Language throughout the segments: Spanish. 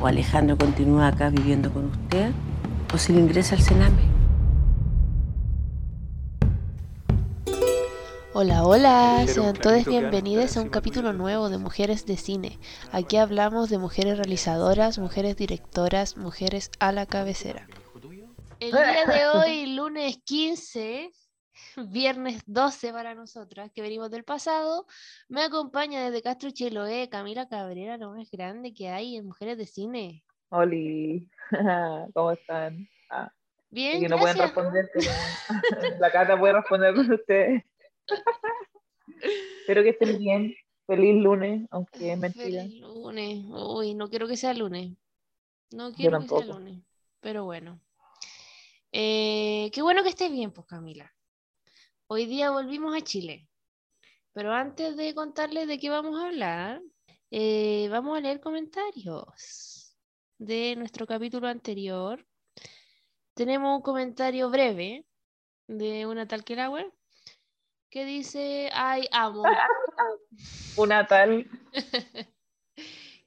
o Alejandro continúa acá viviendo con usted, o si le ingresa al Sename. Hola, hola, sean todos bienvenidos a un capítulo nuevo de Mujeres de Cine. Aquí hablamos de mujeres realizadoras, mujeres directoras, mujeres a la cabecera. El día de hoy, lunes 15, viernes 12 para nosotras, que venimos del pasado, me acompaña desde Castro Chiloé Camila Cabrera, lo más grande que hay en Mujeres de Cine. Oli, ¿cómo están? Ah, Bien, que no pueden responder, la Cata puede responder con ustedes. Espero que estén bien. Feliz lunes, aunque es mentira. Feliz lunes. Uy, no quiero que sea lunes. No quiero que sea lunes. Pero bueno. Eh, qué bueno que estés bien, pues Camila. Hoy día volvimos a Chile. Pero antes de contarles de qué vamos a hablar, eh, vamos a leer comentarios de nuestro capítulo anterior. Tenemos un comentario breve de una tal que que dice, ay, amo. Una tal.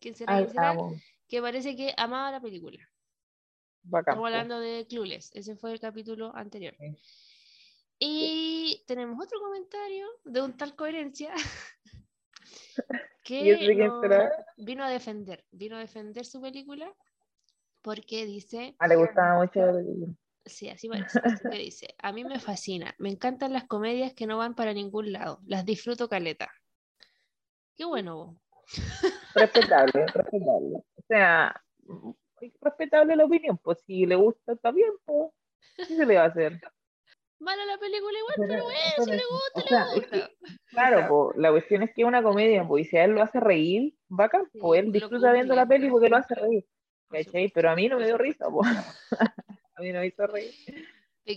¿Quién será? Ay, ¿Quién será? amo. Que parece que amaba la película. Bacán, Estamos hablando de Clueless, ese fue el capítulo anterior. Sí. Y tenemos otro comentario de un tal coherencia ¿Y ese que vino a defender, vino a defender su película porque dice, Ah, le gustaba mucho la película. sí, así parece, así que dice, a mí me fascina, me encantan las comedias que no van para ningún lado, las disfruto caleta. Qué bueno, vos. Respetable, respetable. O sea, respetable la opinión. Pues si le gusta, está bien, pues. ¿Qué se le va a hacer? Mala la película igual, Pero- pero bueno, si le gusta, le sea, es gusta. Claro, po, la cuestión es que es una comedia, pues, y si a él lo hace reír, bacán, Sí, pues él disfruta viendo la peli porque lo hace reír, ¿cachai? Pero a mí no me dio risa, pues. A mí no me hizo reír.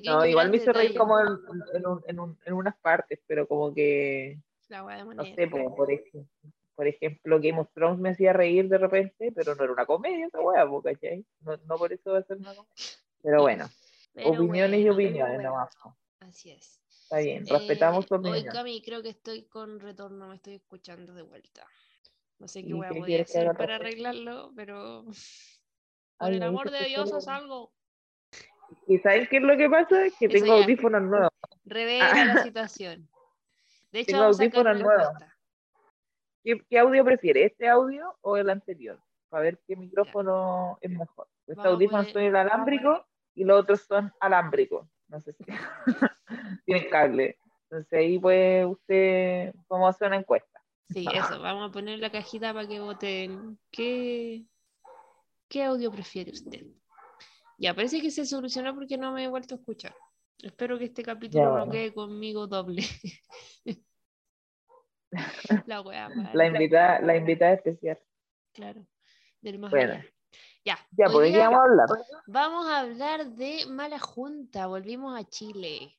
No, igual me hizo reír como en, en, un- en, un- en unas partes, pero como que, La hueá de no sé, po, por, ejemplo, por ejemplo, Game of Thrones me hacía reír de repente, pero no era una comedia esa po, ¿cachai? No, no por eso va a ser una comedia. Pero bueno, Pero opiniones y opiniones bueno, nomás, po. Así es. Está bien, respetamos Eh, tu Hoy, opinión. Cami, creo que estoy con retorno, me estoy escuchando de vuelta. No sé qué ¿Y voy a poder hacer para arreglarlo, pero por el amor de Dios, haz algo. ¿Y sabes qué es lo que pasa? Que Eso tengo ya. audífonos nuevos. Revela la situación. De hecho, Tengo audífonos nuevos. ¿Qué, qué audio prefiere? ¿Este audio o el anterior? Para ver qué micrófono es mejor. Estos audífonos poner- son el alámbrico y los otros son alámbricos. No sé si tienen cable. Entonces ahí puede usted, vamos a hacer una encuesta. Sí, eso, vamos a poner la cajita para que voten. ¿Qué, qué audio prefiere usted? Ya, parece que se solucionó porque no me he vuelto a escuchar. Espero que este capítulo Ya, no quede conmigo doble. La wea mala, La invitada, la invitada especial. claro. Del más Bueno. allá. Ya, Ya, hoy pues, ¿de qué día vamos a hablar? vamos a hablar de Mala Junta. Volvimos a Chile.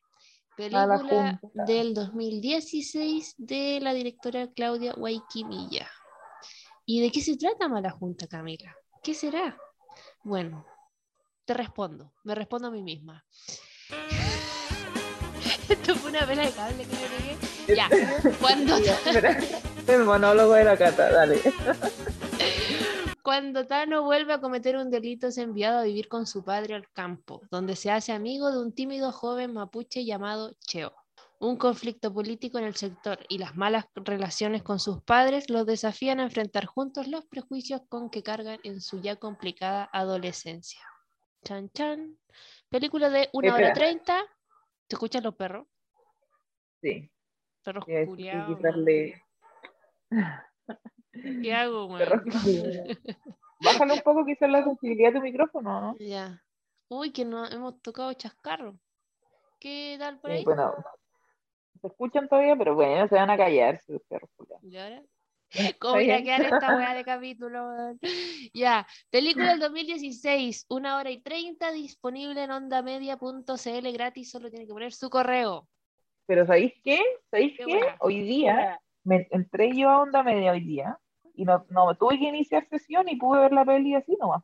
Película del 2016 de la directora Claudia Guayquimilla. ¿Y de qué se trata Mala Junta, Camila? ¿Qué será? Bueno, te respondo. Me respondo a mí misma. Esto fue una pela de cable que me pegué. Ya, cuando. El monólogo de la cata, dale. Cuando Tano vuelve a cometer un delito es enviado a vivir con su padre al campo, donde se hace amigo de un tímido joven mapuche llamado Cheo. Un conflicto político en el sector y las malas relaciones con sus padres los desafían a enfrentar juntos los prejuicios con que cargan en su ya complicada adolescencia. Chan chan. Película de 1 hora Espera. 30. ¿Te escuchan los perros? Sí, Perros culiados. ¿Qué hago, culiados. Bájale un poco quizás la sensibilidad de tu micrófono, ¿no? Ya. Uy, que no hemos tocado chascarro. ¿Qué tal por Sí, ahí? bueno, se escuchan todavía, pero bueno, se van a callar perros culiados. ¿Y ahora? ¿Cómo irá a quedar esta weá de capítulo? Ya, película del 2016, una hora y 30, disponible en ondamedia.cl gratis, solo tiene que poner su correo. Pero ¿sabéis qué? ¿Sabéis Qué qué? Hoy día me entré yo a onda media hoy día y no, no tuve que iniciar sesión y pude ver la peli así nomás.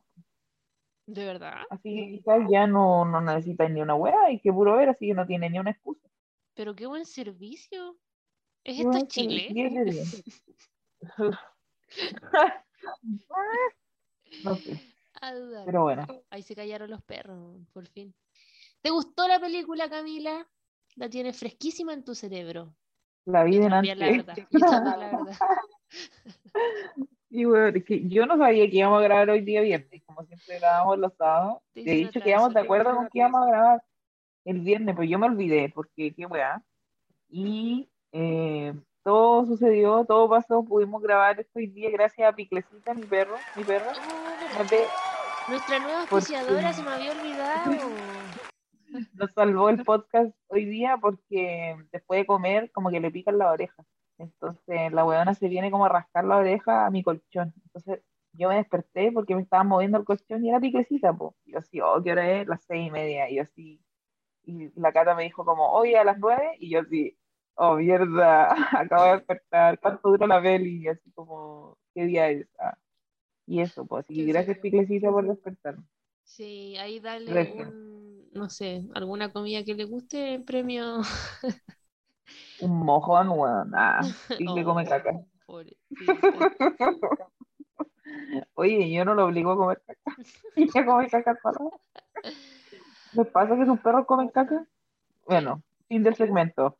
¿De verdad? Así que quizás ya no, no necesitas ni una wea, hay que puro ver, así que no tiene ni una excusa. Pero qué buen servicio. ¿Es Qué esto Chile? servicio, 10 de 10. No sé, pero bueno. Ahí se callaron los perros, por fin. ¿Te gustó la película, Camila? La tienes fresquísima en tu cerebro. La vi la verdad. Yo también, la verdad. Y bueno, es que yo no sabía que íbamos a grabar hoy día viernes, como siempre grabamos los sábados. Te he dicho que íbamos de acuerdo con que íbamos a grabar el viernes, pero yo me olvidé, porque qué weá. Y eh, todo sucedió, todo pasó, pudimos grabar esto hoy día gracias a Piclecita, mi perro, mi perro. Oh, ve- Nuestra nueva Porque- auspiciadora se me había olvidado. nos salvó el podcast hoy día porque después de comer como que le pican la oreja. Entonces la weona se viene como a rascar la oreja a mi colchón. Entonces yo me desperté porque me estaban moviendo el colchón y era piclecita, po. Y yo así, oh, ¿qué hora es? Las seis y media. Y yo así, y la Cata me dijo como, oye, a las nueve. Y yo así, oh, mierda, acabo de despertar. ¿Cuánto dura la peli? Y así como, ¿qué día es? Ah, y eso, pues, así que gracias. Piclecita por despertar. Sí, ahí dale un, no sé, alguna comida que le guste en premio. Un mojón, weón, ah, Picle Oh, come caca. Oye, yo no lo obligo a comer caca. Ella come caca sola. ¿Les pasa que sus perros comen caca? Bueno, fin del segmento.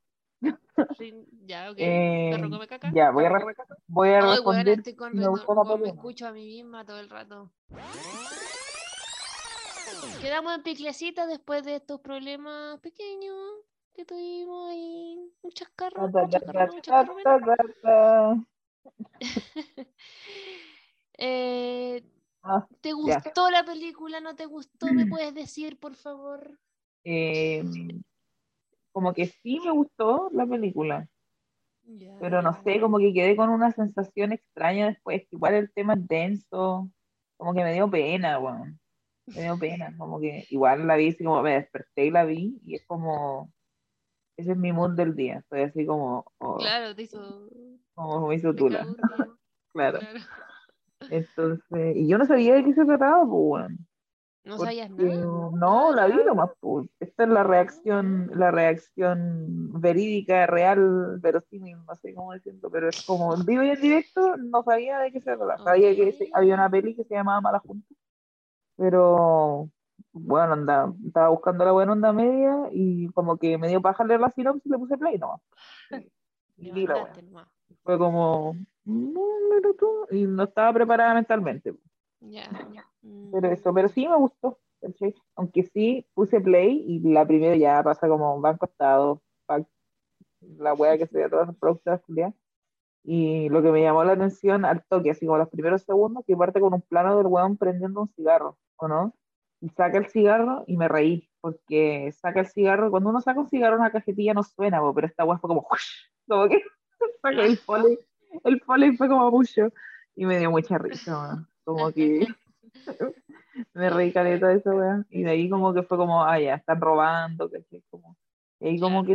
Sí, Ya, ok. Eh, ¿Perro come caca? ya, voy a, re- voy a Ay, weona, responder estoy con si me con- me escucho a mí misma todo el rato. Quedamos en piclecita después de estos problemas pequeños que tuvimos ahí. Muchas carros, muchas carros, muchas carros. Eh, Ah, ¿te ya. gustó la película? ¿No te gustó? ¿Me puedes decir, por favor? eh, como que sí me gustó la película, Ya. pero no sé, como que quedé con una sensación extraña después, igual el tema es denso, como que me dio pena, weón. Me dio pena, como que igual la vi, así como me desperté y la vi, y es como, ese es mi mood del día, estoy así como, oh, Claro, te hizo. como me hizo tula, claro. Claro. Entonces, y yo no sabía de qué se trataba, pues. No sabías nada. no, la vi Ah. nomás, pues. Esta es la reacción, la reacción verídica, real, verosímil, no sé cómo decirlo, pero es como en vivo y en directo, no sabía de qué se trataba. Sabía que había una peli que se llamaba Mala Junta, pero bueno, andaba, estaba buscando la buena onda media y como que me dio paja leer la sinopsis y le puse play nomás. Y, vi la nomás. Fue como, no, pero tú, y no estaba preparada mentalmente. Ya. Pero Mm. eso, pero sí me gustó, ¿cachai? Aunque sí puse play y la primera ya pasa como banco estado, la wea que se ve todas las culiadas. Y lo que me llamó la atención al toque, así como los primeros segundos, que parte con un plano del weón prendiendo un cigarro, ¿o no? Y saca el cigarro y me reí, porque saca el cigarro, cuando uno saca un cigarro una cajetilla no suena, pero esta weá fue como, como que saca el foley, el foley fue como mucho, y me dio mucha risa, como que me reí caleta de esa weá, y de ahí como que fue como, ah, ya, están robando, ¿cachai? Como, y ahí como que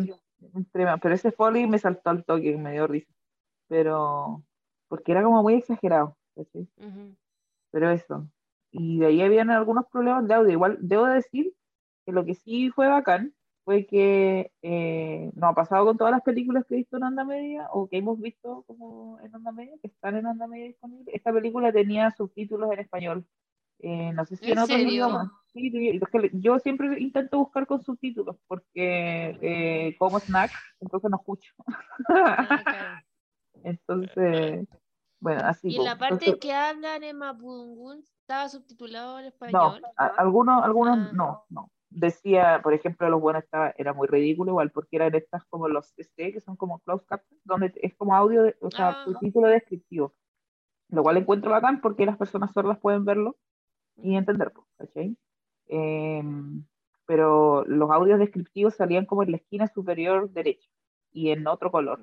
entre más- pero ese foley me saltó al toque, me dio risa, pero, porque era como muy exagerado, ¿cachai? Ujú. Pero eso. Y de ahí habían algunos problemas de audio. Igual debo decir que lo que sí fue bacán fue que eh, nos ha pasado con todas las películas que he visto en Onda Media o que hemos visto como en Onda Media, que están en Onda Media disponibles. Esta película tenía subtítulos en español. Eh, no sé si ¿En en. Sí, yo siempre intento buscar con subtítulos porque eh, como snack, entonces no escucho. Ah. Entonces, bueno, así. Y en la parte Entonces- que hablan en Mapudungun estaba subtitulado en No, español. a- algunos, algunos Ah. no, no. Decía, por ejemplo, los buenos estaba, era muy ridículo igual, porque eran estas como los CC, que son como closed captions, donde es como audio, de- o sea, Ah. subtítulo descriptivo. Lo cual encuentro bacán porque las personas sordas pueden verlo y entender, pues, ¿cachai? Em, pero los audios descriptivos salían como en la esquina superior derecha y en otro color.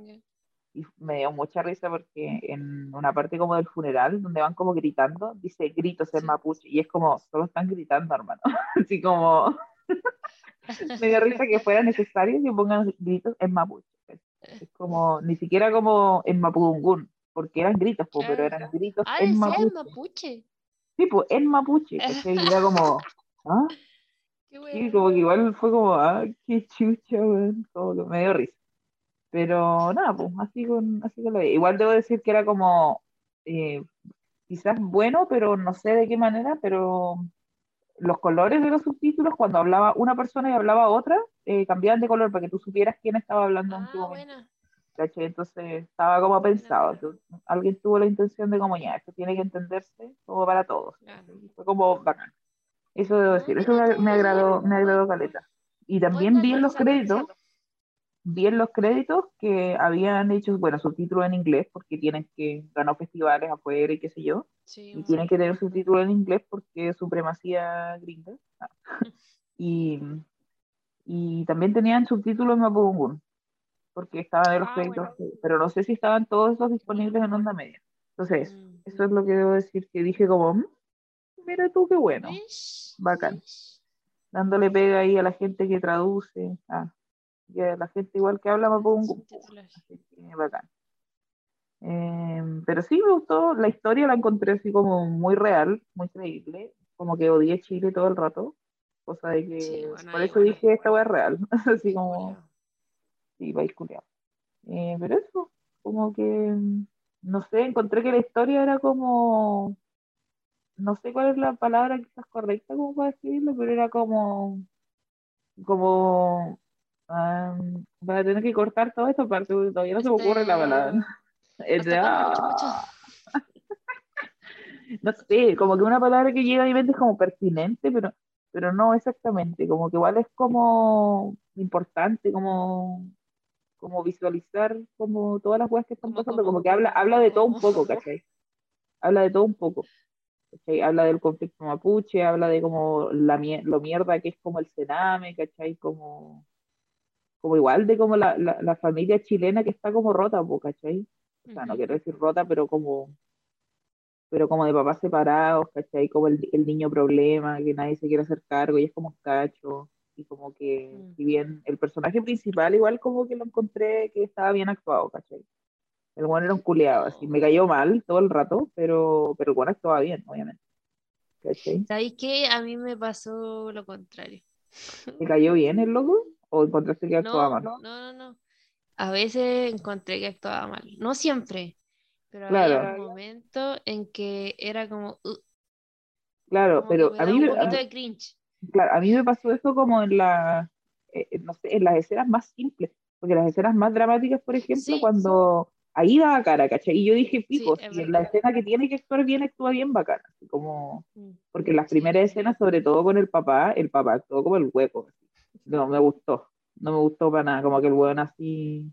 Y me dio mucha risa porque en una parte como del funeral, donde van como gritando, dice gritos en mapuche, y es como, solo están gritando, hermano. Así como, me dio risa que fuera necesario que pongan gritos en mapuche. Es como, ni siquiera como en mapudungún, porque eran gritos, po, pero Claro. eran gritos Ah, en en mapuche. mapuche. Sí, pues, en mapuche. Y era como, ¿ah? Qué Sí, bueno. como que igual fue como, ah, qué chucha, weón. Como que me dio risa. Pero nada, pues, así con, así con la vida. Igual debo decir que era como, eh, quizás bueno, pero no sé de qué manera, pero los colores de los subtítulos, cuando hablaba una persona y hablaba otra, eh, cambiaban de color para que tú supieras quién estaba hablando en Ah, qué momento. buena. ¿cachai? Entonces estaba como pensado, que alguien tuvo la intención de como ya, esto tiene que entenderse como para todos. Claro. Fue como bacán. Eso debo decir, eso me, me agradó, me agradó caleta. Y también vi en los créditos. Vi en los créditos que habían hecho, bueno, subtítulos en inglés porque tienen que ganar festivales afuera y qué sé yo, Sí, y tienen que tener subtítulos en inglés porque es supremacía gringa. Ah. Y, y también tenían subtítulos en Mapudungun, porque estaban en los Ah, créditos, pero no sé si estaban todos esos disponibles en onda media. Entonces, Mm. eso es lo que debo decir, que dije como, "Mm, mira tú qué bueno, bacán. Dándole pega ahí a la gente que traduce, ah, y a la gente igual que habla Mapudungun. Así que bacán. Eh, pero sí me gustó, la historia la encontré así como muy real, muy creíble, como que odié Chile todo el rato, cosa de que Sí, bueno, por eso dije esta wea es real, así como, sí, país culiao. Eh, pero eso, como que, no sé, encontré que la historia era como, no sé cuál es la palabra quizás correcta como para describirlo, pero era como, como, ah, voy a tener que cortar esta parte porque todavía no se me ocurre la palabra. Ah, no sé, como que una palabra que llega a mi mente es como pertinente, pero, pero no exactamente, como que igual es como importante, como, como visualizar como todas las cosas que están pasando, como, que habla, habla de todo un poco, ¿cachai? Habla de todo un poco, ¿cachai? Habla del conflicto mapuche, habla de como la, lo mierda que es como el cename, ¿cachai? Como, como igual de como la, la, la familia chilena que está como rota, po, ¿cachai? O sea, no quiero decir rota, pero como pero como de papás separados, ¿cachai? Como el, el niño problema, que nadie se quiere hacer cargo y es como un cacho, y como que, Mm. si bien el personaje principal igual como que lo encontré que estaba bien actuado, ¿cachai? El bueno era un culeado, así, me cayó mal todo el rato, pero, pero el bueno actuaba bien, obviamente, ¿cachai? ¿Sabéis qué? A mí me pasó lo contrario. ¿Te cayó bien el loco? ¿O encontraste que actuaba No, mal? no, no, no. A veces encontré que actuaba mal. No siempre, pero Claro. había un momento en que era como, "Uh", Claro, como pero a mí, un a mí- de cringe. claro, a mí me pasó eso como en la, eh, no sé, en las escenas más simples, porque las escenas más dramáticas, por ejemplo, Sí. cuando ahí daba cara, ¿cachai? Y yo dije, Sí, pico, si en la escena que tiene que actuar bien, actúa bien bacana, así como, Mm, porque en las Sí. primeras escenas, sobre todo con el papá, el papá actuó como el hueco, así. No me gustó, no me gustó para nada, como que el hueón así,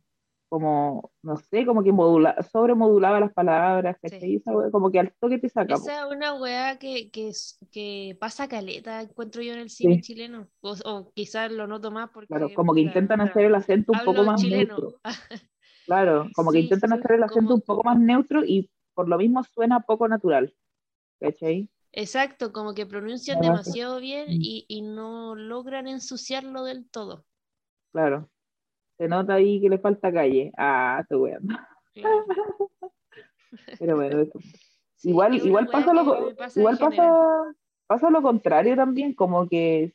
como, no sé, como que modula, sobremodulaba las palabras. Sí. Como que al toque te saca. Esa es una weá que, que, que pasa caleta, encuentro yo en el cine Sí. chileno. O, o quizás lo noto más porque, Claro, como que intentan hacer el acento un poco más chileno. neutro. Claro, como que Sí, intentan hacer el acento como- un poco más neutro y por lo mismo suena poco natural. ¿Cachai? Exacto, como que pronuncian demasiado bien Mm. y, y no logran ensuciarlo del todo. Claro. Se nota ahí que le falta calle. Ah, estoy weando. Claro. Pero bueno. Sí, igual, igual pasa lo, pasa igual pasa, pasa lo contrario también, como que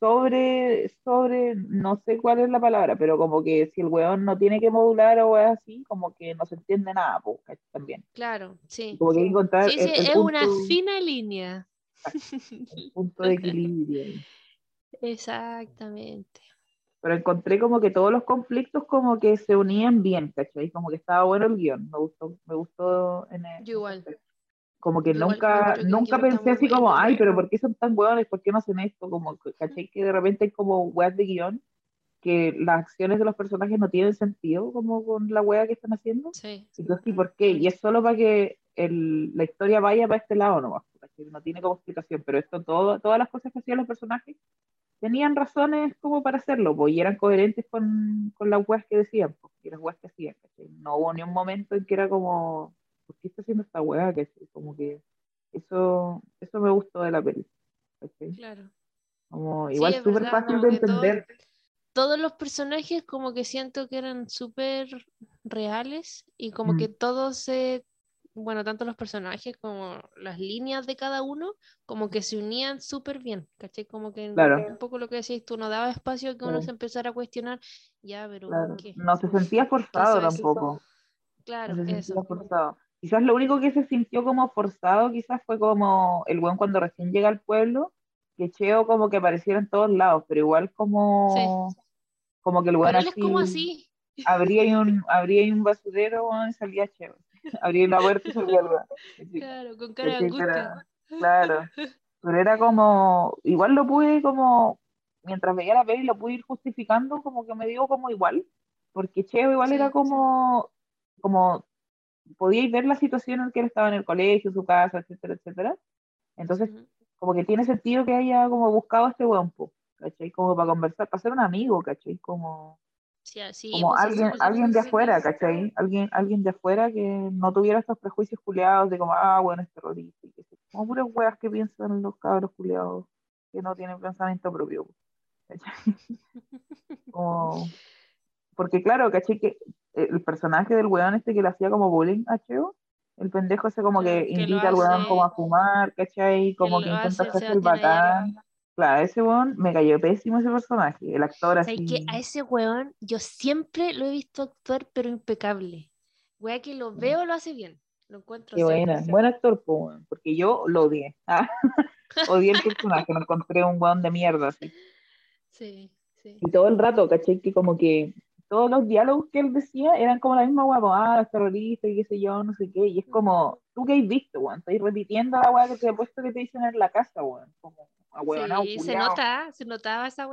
sobre, sobre, no sé cuál es la palabra, pero como que si el weón no tiene que modular o es así, como que no se entiende nada, pues, ¿cachai? también. Claro, sí. Como que hay que encontrar Sí, sí, el es una fina línea. el punto de equilibrio. Exactamente. Pero encontré como que todos los conflictos como que se unían bien, ¿cachai? Como que estaba bueno el guion, me gustó, me gustó en el- Yo igual. Como que igual nunca, que nunca pensé así como, ay, pero ¿por qué son tan hueones? ¿Por qué no hacen esto? Como, que, ¿cachai? Que de repente hay como weas de guion que las acciones de los personajes no tienen sentido como con la wea que están haciendo. Sí. Entonces, ¿y por qué? Y es solo para que el- la historia vaya para este lado nomás, ¿cachai? No tiene como explicación, pero esto, todo, todas las cosas que hacían los personajes tenían razones como para hacerlo, pues, y eran coherentes con, con las weas que decían, pues, y las weas que hacían, ¿cachai? No hubo ni un momento en que era como, ¿por qué está haciendo esta? ¿cachai? Como que eso, eso me gustó de la peli, ¿cachai? Claro. Como, Sí, igual es súper fácil de todo- entender, Todos los personajes como que siento que eran súper reales y como Mm. que todos se, bueno, tanto los personajes como las líneas de cada uno, como que se unían súper bien, ¿cachai? Como que Claro. un poco lo que decías tú, no daba espacio a que uno se empezara a cuestionar, ya, pero claro. ¿qué? No se sentía forzado eso? tampoco, Claro, no se eso. sentía forzado. Quizás lo único que se sintió como forzado, quizás fue como el weón cuando recién llega al pueblo, que Cheo como que apareciera en todos lados, pero igual como, como que el es así, como así. abría y un, abría y un basurero y salía Cheo. Abría la puerta y salía el. Así, Claro, con cara de angustia. Claro, pero era como, igual lo pude como, mientras veía la peli lo pude ir justificando, como que me dio como igual, porque Cheo igual Sí, era sí. como, como, podíais ver la situación en que él estaba en el colegio, su casa, etcétera, etcétera. Entonces, como que tiene sentido que haya como buscado a este weón, ¿cachai? Como para conversar, para ser un amigo, ¿cachai? Como, Sí, sí, como pues, alguien, sí, alguien de afuera. ¿cachai? Alguien, alguien de afuera que no tuviera estos prejuicios culiados de como, ah, bueno, es terrorista, y que. Como puras weas que piensan los cabros culiados que no tienen pensamiento propio, ¿cachai? Como, porque claro, ¿cachai? Que el personaje del weón este que le hacía como bullying a Cheo, el pendejo ese como que invita al weón como a fumar, ¿cachai? Como que intenta hace el bacán. Claro, ese weón me cayó pésimo ese personaje, el actor ¿Sabes así. que A ese weón yo siempre lo he visto actuar, pero impecable. Wea que lo veo, lo hace bien. Lo encuentro Qué buena, 100%. buen actor, po, weón, porque yo lo odié. Ah, odié el personaje, lo encontré un weón de mierda, así. Sí, sí. Y todo el rato, ¿cachai? Que como que todos los diálogos que él decía eran como la misma weá, po, ah, los terroristas y qué sé yo, no sé qué. Y es como, ¿tú qué has visto, weón? Estás repitiendo la weá que te he puesto que te dicen en la casa, weón. Como, a weón, Sí, se nota, se notaba esa.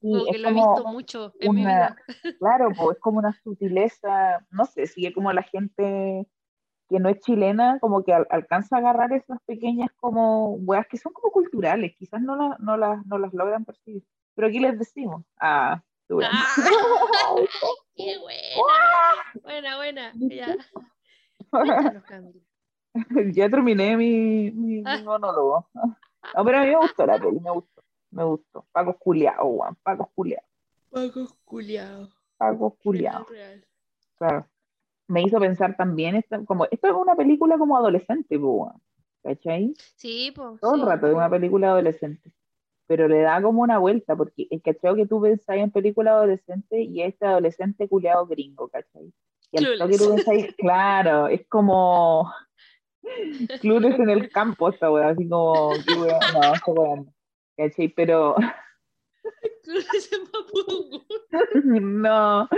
Sí, Como que es lo he visto mucho en mi vida. claro, pues es como una sutileza, no sé, si es como la gente que no es chilena, como que al- alcanza a agarrar esas pequeñas como weas que son como culturales, quizás no, la- no, las, no las logran percibir. Pero aquí les decimos, ah, ¡Ah! ¡Qué buena! Buena, buena. Ya. Ya terminé mi, mi, mi Ah. monólogo. No, pero a mí me gustó la peli, me gustó, me gustó. Paco culiao, weón, Paco culiao, Paco culiao. Paco real. Claro. Me hizo pensar también, esta, como, esto es una película como adolescente, weón, ¿cachai? Sí, pues. Todo el sí. rato es una película adolescente, pero le da como una vuelta, porque el cachao que tú pensás en película adolescente y este adolescente culiado gringo, ¿cachai? Y al toque tú pensás, claro, es como clubes en el campo esta weá, así como, weá, no, esta no, ¿cachai? Pero no,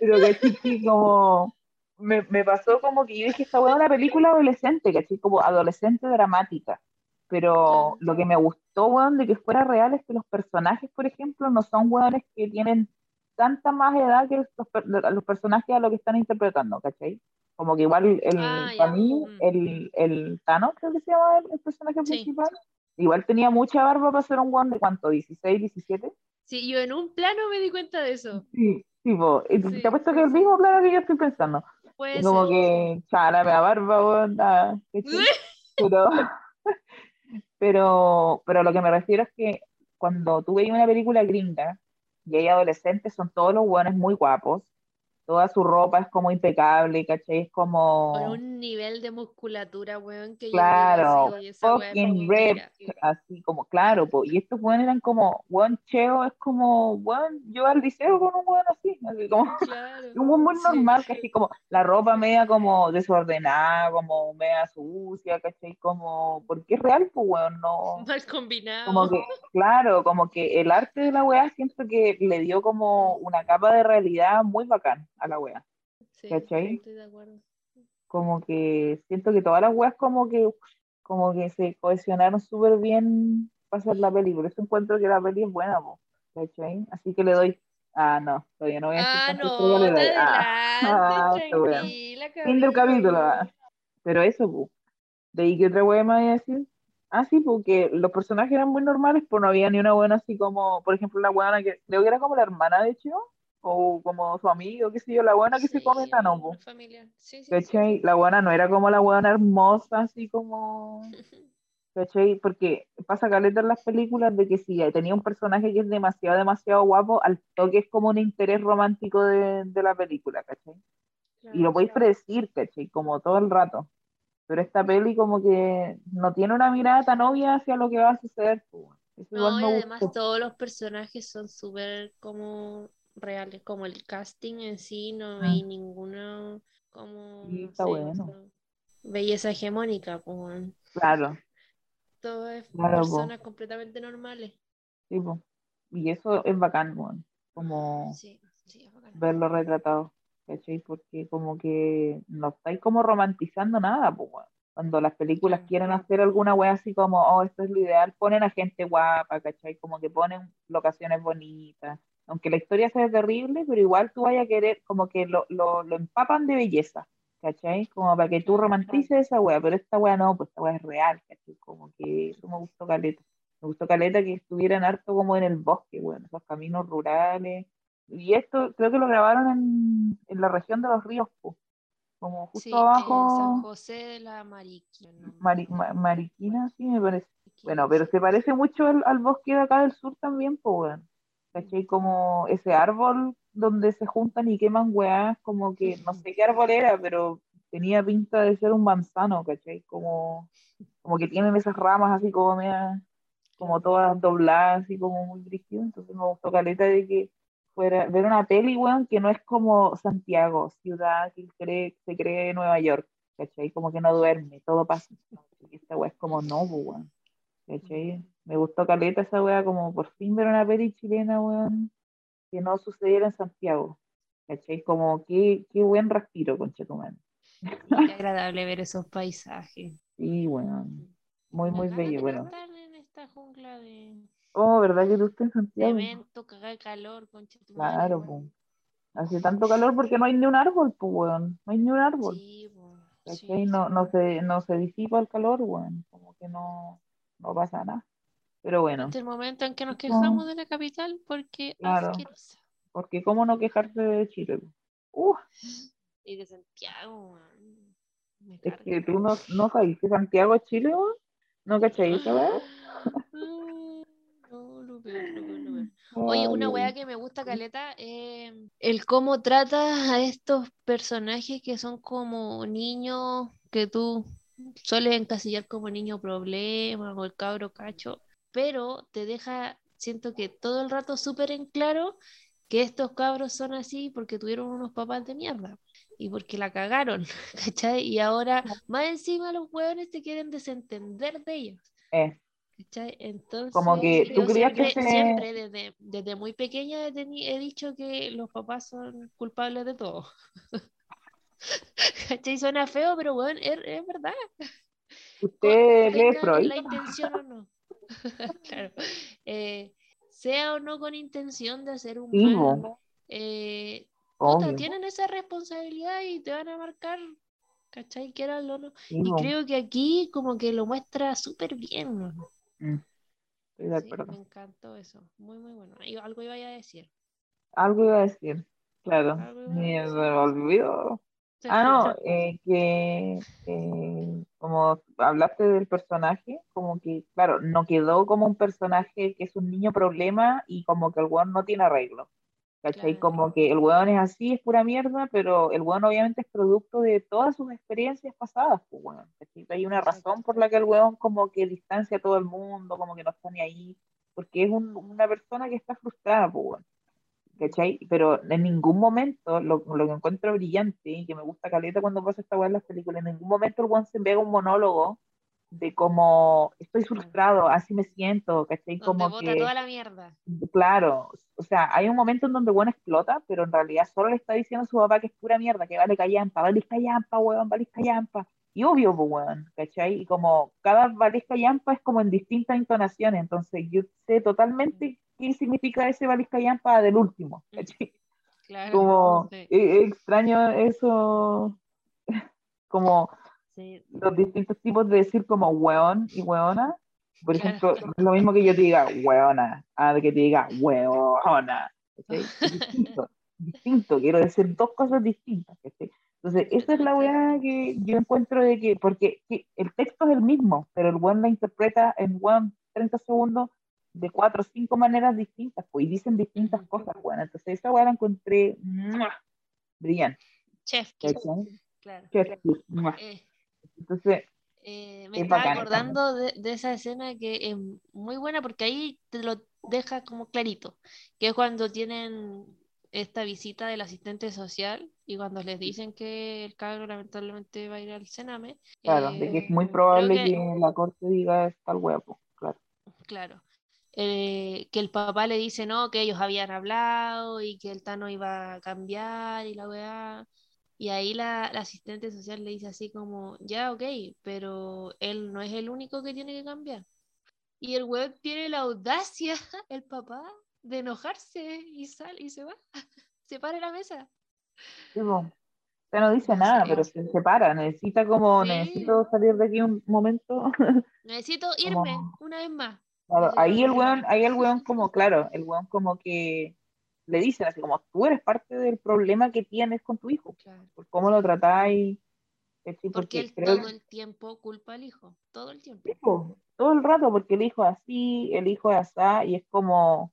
pero cachai que como me, me pasó como que yo dije, esta weá es una película adolescente, ¿cachai? Como adolescente dramática. Pero lo que me gustó, weón, de que fuera real es que los personajes, por ejemplo, no son weones que tienen tanta más edad que los, per- los personajes a lo que están interpretando, ¿cachai? Como que igual, el, Ah, para mí, Mm. el, el Thanos, creo que se llama el, el personaje Sí. principal, igual tenía mucha barba para ser un weón de cuánto, 16, 17. Sí, yo en un plano me di cuenta de eso. Sí, tipo, y Sí, te apuesto sí, que el sí. mismo plano que yo estoy pensando. Puede como ser. que, chala, me da barba, weón, nada. Pero, pero, pero lo que me refiero es que cuando tú veis una película gringa y hay adolescentes, son todos los weones muy guapos, toda su ropa es como impecable, ¿cachai? Es Con como, un nivel de musculatura, weón, que yo claro, sí, weá es fucking ripped, así como, claro, po, y estos weones eran como, weón cheo, es como, weón, yo al liceo con un weón así, así como, Claro. un weón muy Sí. normal, que así como la ropa media como desordenada, como media sucia, ¿cachai? Como, porque es real, pues weón, no, Mal combinado. como que, claro, como que el arte de la weá siento que le dio como una capa de realidad muy bacán a la weá, Sí, ¿cachai? estoy de acuerdo. como que siento que todas las weas como que, como que se cohesionaron súper bien para hacer la peli, por eso encuentro que la peli es buena, po, ¿cachai? Así que le doy, ah, no, todavía no voy a Ah, no, doy, ah, ah, adelante, wea. tranquila, Fin del capítulo, ah. pero eso. ¿De ahí qué otra wea me voy a decir? Ah, sí, porque los personajes eran muy normales, pues no había ni una buena así como, por ejemplo, la buena que creo que era como la hermana de Chio, o como su amigo, qué sé yo, la buena que se come Thanos, po. Sí, sí. La buena no era como la buena hermosa, así como, ¿cachai? Porque pasa caleta en las películas de que si tenía un personaje que es demasiado, demasiado guapo, al toque es como un interés romántico de, de la película, ¿cachai? Y lo podéis predecir, ¿cachai? Como todo el rato. Pero esta peli como que no tiene una mirada tan obvia hacia lo que va a suceder. pues. Eso No, y además gustó. todos los personajes son súper como reales, como el casting en sí, no Mm. veis ninguno como Sí, no está sé, bueno. belleza hegemónica, pues. Claro, todo es Claro, po. personas completamente normales. sí, po. Y eso es bacán, weón, como Sí, sí, es bacán. verlo retratado, ¿cachai? Porque como que no estáis como romantizando nada, pues. Cuando las películas quieren hacer alguna wea así como, oh, esto es lo ideal, ponen a gente guapa, ¿cachai? Como que ponen locaciones bonitas. Aunque la historia sea terrible, pero igual tú vayas a querer, como que lo, lo, lo empapan de belleza, ¿cachai? Como para que tú romantices esa wea, pero esta wea no, pues esta wea es real, ¿cachai? Como que eso me gustó caleta. Me gustó caleta que estuvieran harto como en el bosque, bueno, esos caminos rurales. Y esto creo que lo grabaron en, en la región de los ríos, po. como justo Sí, en San abajo, José de la Mariquina. Mari-. Ma- Mariquina, sí me parece. Bueno, pero se parece mucho al, al bosque de acá del sur también, pues, weón. ¿Cachai? Como ese árbol donde se juntan y queman weás, como que no sé qué árbol era, pero tenía pinta de ser un manzano, ¿cachai? Como, como que tienen esas ramas así como media- como todas dobladas, así como muy brígido. Entonces me gustó caleta de que fuera ver una peli, weón, que no es como Santiago, ciudad que cree, se cree Nueva York, ¿cachai? Como que no duerme, todo pasa. Esta weá es como no, pues, weón. ¿Cachai? Me gustó caleta esa weá, como por fin ver una peli chilena, weón, que no sucediera en Santiago. ¿Cachai? Como qué, qué buen respiro, conchetumán. Qué agradable ver esos paisajes. Sí, weón. Muy, muy ganas bello, bueno. en esta jungla de Oh, ¿verdad que tú estás en Santiago? cemento, cagar de calor, concha tu madre, Claro, pues. Hace tanto calor porque no hay ni un árbol, pues, weón. No hay ni un árbol. Sí, po, sí. No, sí. no se, no se disipa el calor, weón. Como que no, no pasa nada. Pero bueno, es el momento en que nos No. quejamos de la capital porque Claro. asquerosa. porque cómo no quejarse de Chile. Uh, Y de Santiago. Me es que tú no, no sabes que Santiago es Chile, weón. ¿No cachai esa weá? Ah, No, lo peor, lo peor, lo peor. Oye, una weá que me gusta, Caleta, es el cómo trata a estos personajes que son como niños que tú sueles encasillar como niño problema o el cabro cacho, pero te deja, siento que todo el rato súper en claro que estos cabros son así porque tuvieron unos papás de mierda y porque la cagaron, ¿cachai? Y ahora, más encima, los hueones te quieren desentender de ellos. eh, ¿Cachai? Entonces, Como que tú siempre, se- siempre desde, desde muy pequeña he, he dicho que los papás son culpables de todo. ¿Cachai? Suena feo, pero bueno, es, es verdad. Usted lee Freud. la intención o no. Claro. Eh, sea o no con intención de hacer un Sí, mal, eh, puta, tienen esa responsabilidad y te van a marcar, ¿cachai? Quieran o no. Sí, Y creo que aquí como que lo muestra súper bien, ¿no? Mm, Estoy de Sí, acuerdo. me encantó eso. Muy, muy bueno. Algo iba a decir. Algo iba a decir, claro. Me decir. Olvidó. Ah, no, eh, que eh, como hablaste del personaje, como que, claro, no quedó como un personaje que es un niño problema y como que el weón no tiene arreglo. ¿Cachai? Claro. Como que el weón es así, es pura mierda, pero el weón obviamente es producto de todas sus experiencias pasadas, pues. ¿cachai? Hay una razón por la que el weón como que distancia a todo el mundo, como que no está ni ahí, porque es un- una persona que está frustrada, pues weón. ¿Cachai? Pero en ningún momento, lo, lo que encuentro brillante y que me gusta caleta cuando pasa esta weá en las películas, en ningún momento el weón se pega un monólogo de como estoy frustrado, así me siento, ¿cachai? Donde Como bota que, toda la mierda. claro, o sea, hay un momento en donde weón explota, pero en realidad solo le está diciendo a su papá que es pura mierda, que vale callampa, vale callampa, weón, vale callampa. Y obvio, pues, weón, ¿cachai? Y como cada vale callampa es como en distintas entonaciones, entonces yo sé totalmente qué significa ese vale callampa del último, ¿cachai? Claro. como Sí. es extraño eso, como Sí. los distintos tipos de decir como weón y weona. Por Claro. ejemplo, lo mismo que yo te diga weona, a que te diga weona. Es distinto, distinto, quiero decir dos cosas distintas. Entonces, esa es la weá que yo encuentro de que, porque que el texto es el mismo, pero el weón la interpreta en weón 30 segundos de cuatro o cinco maneras distintas, pues, y dicen distintas cosas, weón. Entonces, esa weá la encontré ¡mua! brillante. Chef ¿cachai? Claro. Chef. Eh, Entonces, eh, me Es estaba bacán, acordando de, de esa escena que es muy buena porque ahí te lo deja como clarito, que es cuando tienen esta visita del asistente social y cuando les dicen que el cabro lamentablemente va a ir al Sename. Claro, de que es muy eh, probable creo que... la corte diga es tal pues, claro. Claro. Eh, que el papá le dice no, que ellos habían hablado y que el Tano iba a cambiar y la weá. Y ahí la, la asistente social le dice así como, ya, ok, pero él no es el único que tiene que cambiar. Y el weón tiene la audacia, el papá, de enojarse y sale y se va. Se para la mesa. Sí, po. O sea, no dice nada, sé. pero se separa. Necesita como, Sí. necesito salir de aquí un momento. Necesito irme una vez más. Claro, ahí el weón, ahí el weón como, claro, el weón como que le dicen así como, tú eres parte del problema que tienes con tu hijo, Claro. por cómo lo tratáis, ¿cachai? Porque él creo todo el tiempo culpa al hijo. Todo el tiempo. Todo el rato, porque el hijo es así, el hijo es así, y es como,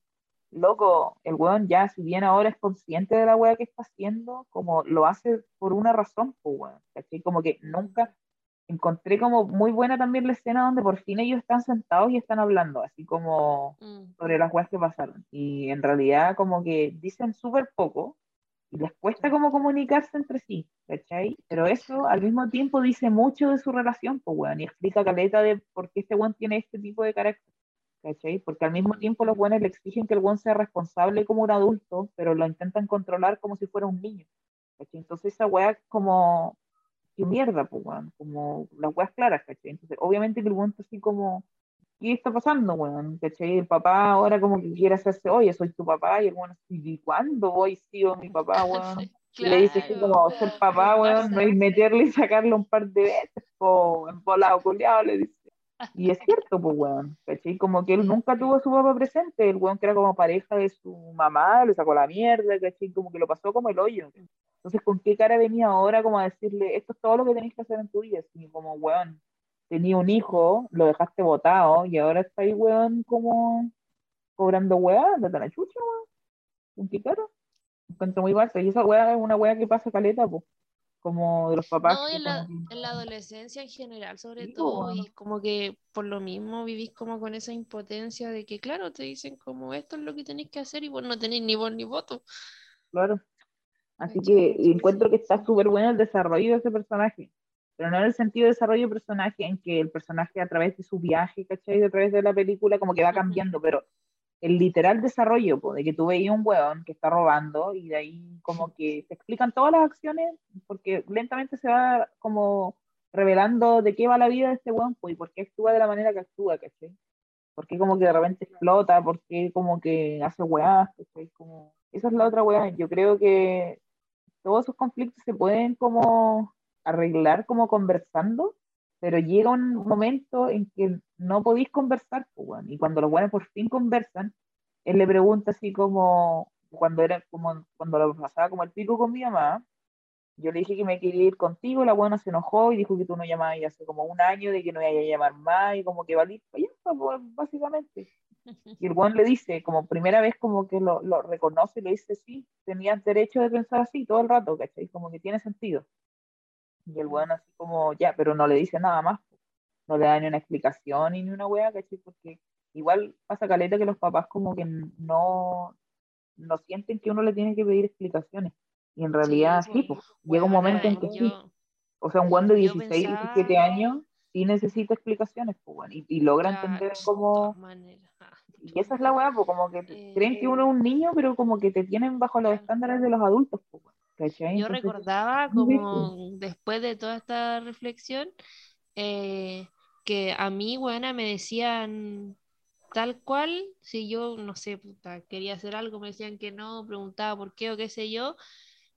loco, el weón ya, si bien ahora es consciente de la weá que está haciendo, como lo hace por una razón, pues weón, ¿cachai? Como que nunca encontré como muy buena también la escena donde por fin ellos están sentados y están hablando, así como Mm. sobre las weas que pasaron. Y en realidad como que dicen súper poco y les cuesta como comunicarse entre sí, ¿cachai? Pero eso al mismo tiempo dice mucho de su relación, pues weón, y explica caleta de por qué este weón tiene este tipo de carácter, ¿cachai? Porque al mismo tiempo los weones le exigen que el weón sea responsable como un adulto, pero lo intentan controlar como si fuera un niño, ¿cachai? Entonces esa es como, qué mierda, pues weón, como las weas claras, ¿cachai? Entonces obviamente que el weón está así como ¿qué está pasando, weón? ¿Cachai? El papá ahora como que quiere hacerse, oye, soy tu papá, y el weón, ¿y cuándo voy sido mi papá, weón? Y le dice así Claro. como, ser papá, weón, no es meterle y sacarle un par de veces, po, volado, culiado, le dice. Y es cierto, pues, weón, ¿cachai? Como que él nunca tuvo a su papá presente, el weón que era como pareja de su mamá, le sacó la mierda, ¿cachai? Como que lo pasó como el hoyo. Entonces, ¿con qué cara venía ahora como a decirle, esto es todo lo que tenés que hacer en tu vida? Como, weón, tenía un hijo, lo dejaste botado y ahora está ahí, weón, como cobrando weá, de la chucha, weón. ¿Con qué cara? Encuentro muy básico. Y esa weá es una weá que pasa caleta, pues. Como de los papás. No, en la, como en la adolescencia en general, sobre Sí, todo, bueno. y como que por lo mismo vivís como con esa impotencia de que, claro, te dicen como esto es lo que tenéis que hacer y vos no tenéis ni voz ni voto. Claro. Así que encuentro que está súper bueno el desarrollo de ese personaje. Pero no en el sentido de desarrollo de personaje en que el personaje a través de su viaje, ¿cachai? A través de la película como que va cambiando, pero el literal desarrollo, po, de que tú veías un weón que está robando y de ahí como que se explican todas las acciones porque lentamente se va como revelando de qué va la vida de este weón po, y por qué actúa de la manera que actúa, ¿cachai? Por qué como que de repente explota, por qué como que hace ¿cachai? Como... Esa es la otra weá. Yo creo que todos esos conflictos se pueden como arreglar como conversando, pero llega un momento en que no podéis conversar, pues, weón. Y cuando los buenos por fin conversan, él le pregunta así como, cuando era como, cuando lo pasaba como el pico con mi mamá, yo le dije que me quería ir contigo, la buena se enojó y dijo que tú no llamabas y hace como un año de que no iba a llamar más y como que valís para allá, básicamente. Y el weón le dice, como primera vez como que lo, lo reconoce y le dice, sí, tenías derecho de pensar así todo el rato, ¿cachai? Como que tiene sentido. Y el weón así como, ya, pero no le dice nada más, no le da ni una explicación ni una wea, ¿cachai? Porque igual pasa caleta que los papás como que no, no sienten que uno le tiene que pedir explicaciones. Y en realidad sí, pues, llega un momento en que sí. O sea, un weón de yo 16, 17 pensaba- años sí necesita explicaciones, pues, weón, y, y logra claro, entender de cómo... Ah, Y esa es la weá, pues como que Eh, creen que uno es un niño, pero como que te tienen bajo los estándares de los adultos, pues, weón, ¿cachai? Yo Entonces, recordaba como después de toda esta reflexión eh, que a mí, buena, me decían tal cual, si yo, no sé, puta, quería hacer algo, me decían que no, preguntaba por qué o qué sé yo,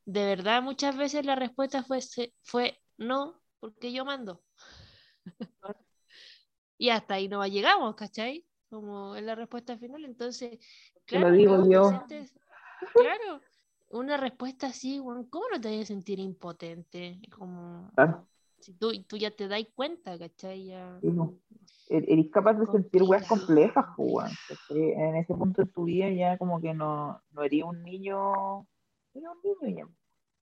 de verdad muchas veces la respuesta fue, fue no, porque yo mando. Y hasta ahí no llegamos, ¿cachai? Como es la respuesta final, entonces, Te lo claro, digo yo. claro, una respuesta así, weón, ¿cómo no te vas a sentir impotente? Como, si tú, tú ya te das cuenta, ¿cachai? Ya, Sí, pues. Er- Eres capaz de sentir weas complejas, weón. En ese punto de tu vida ya como que no, no eres un niño, eres un niño ya,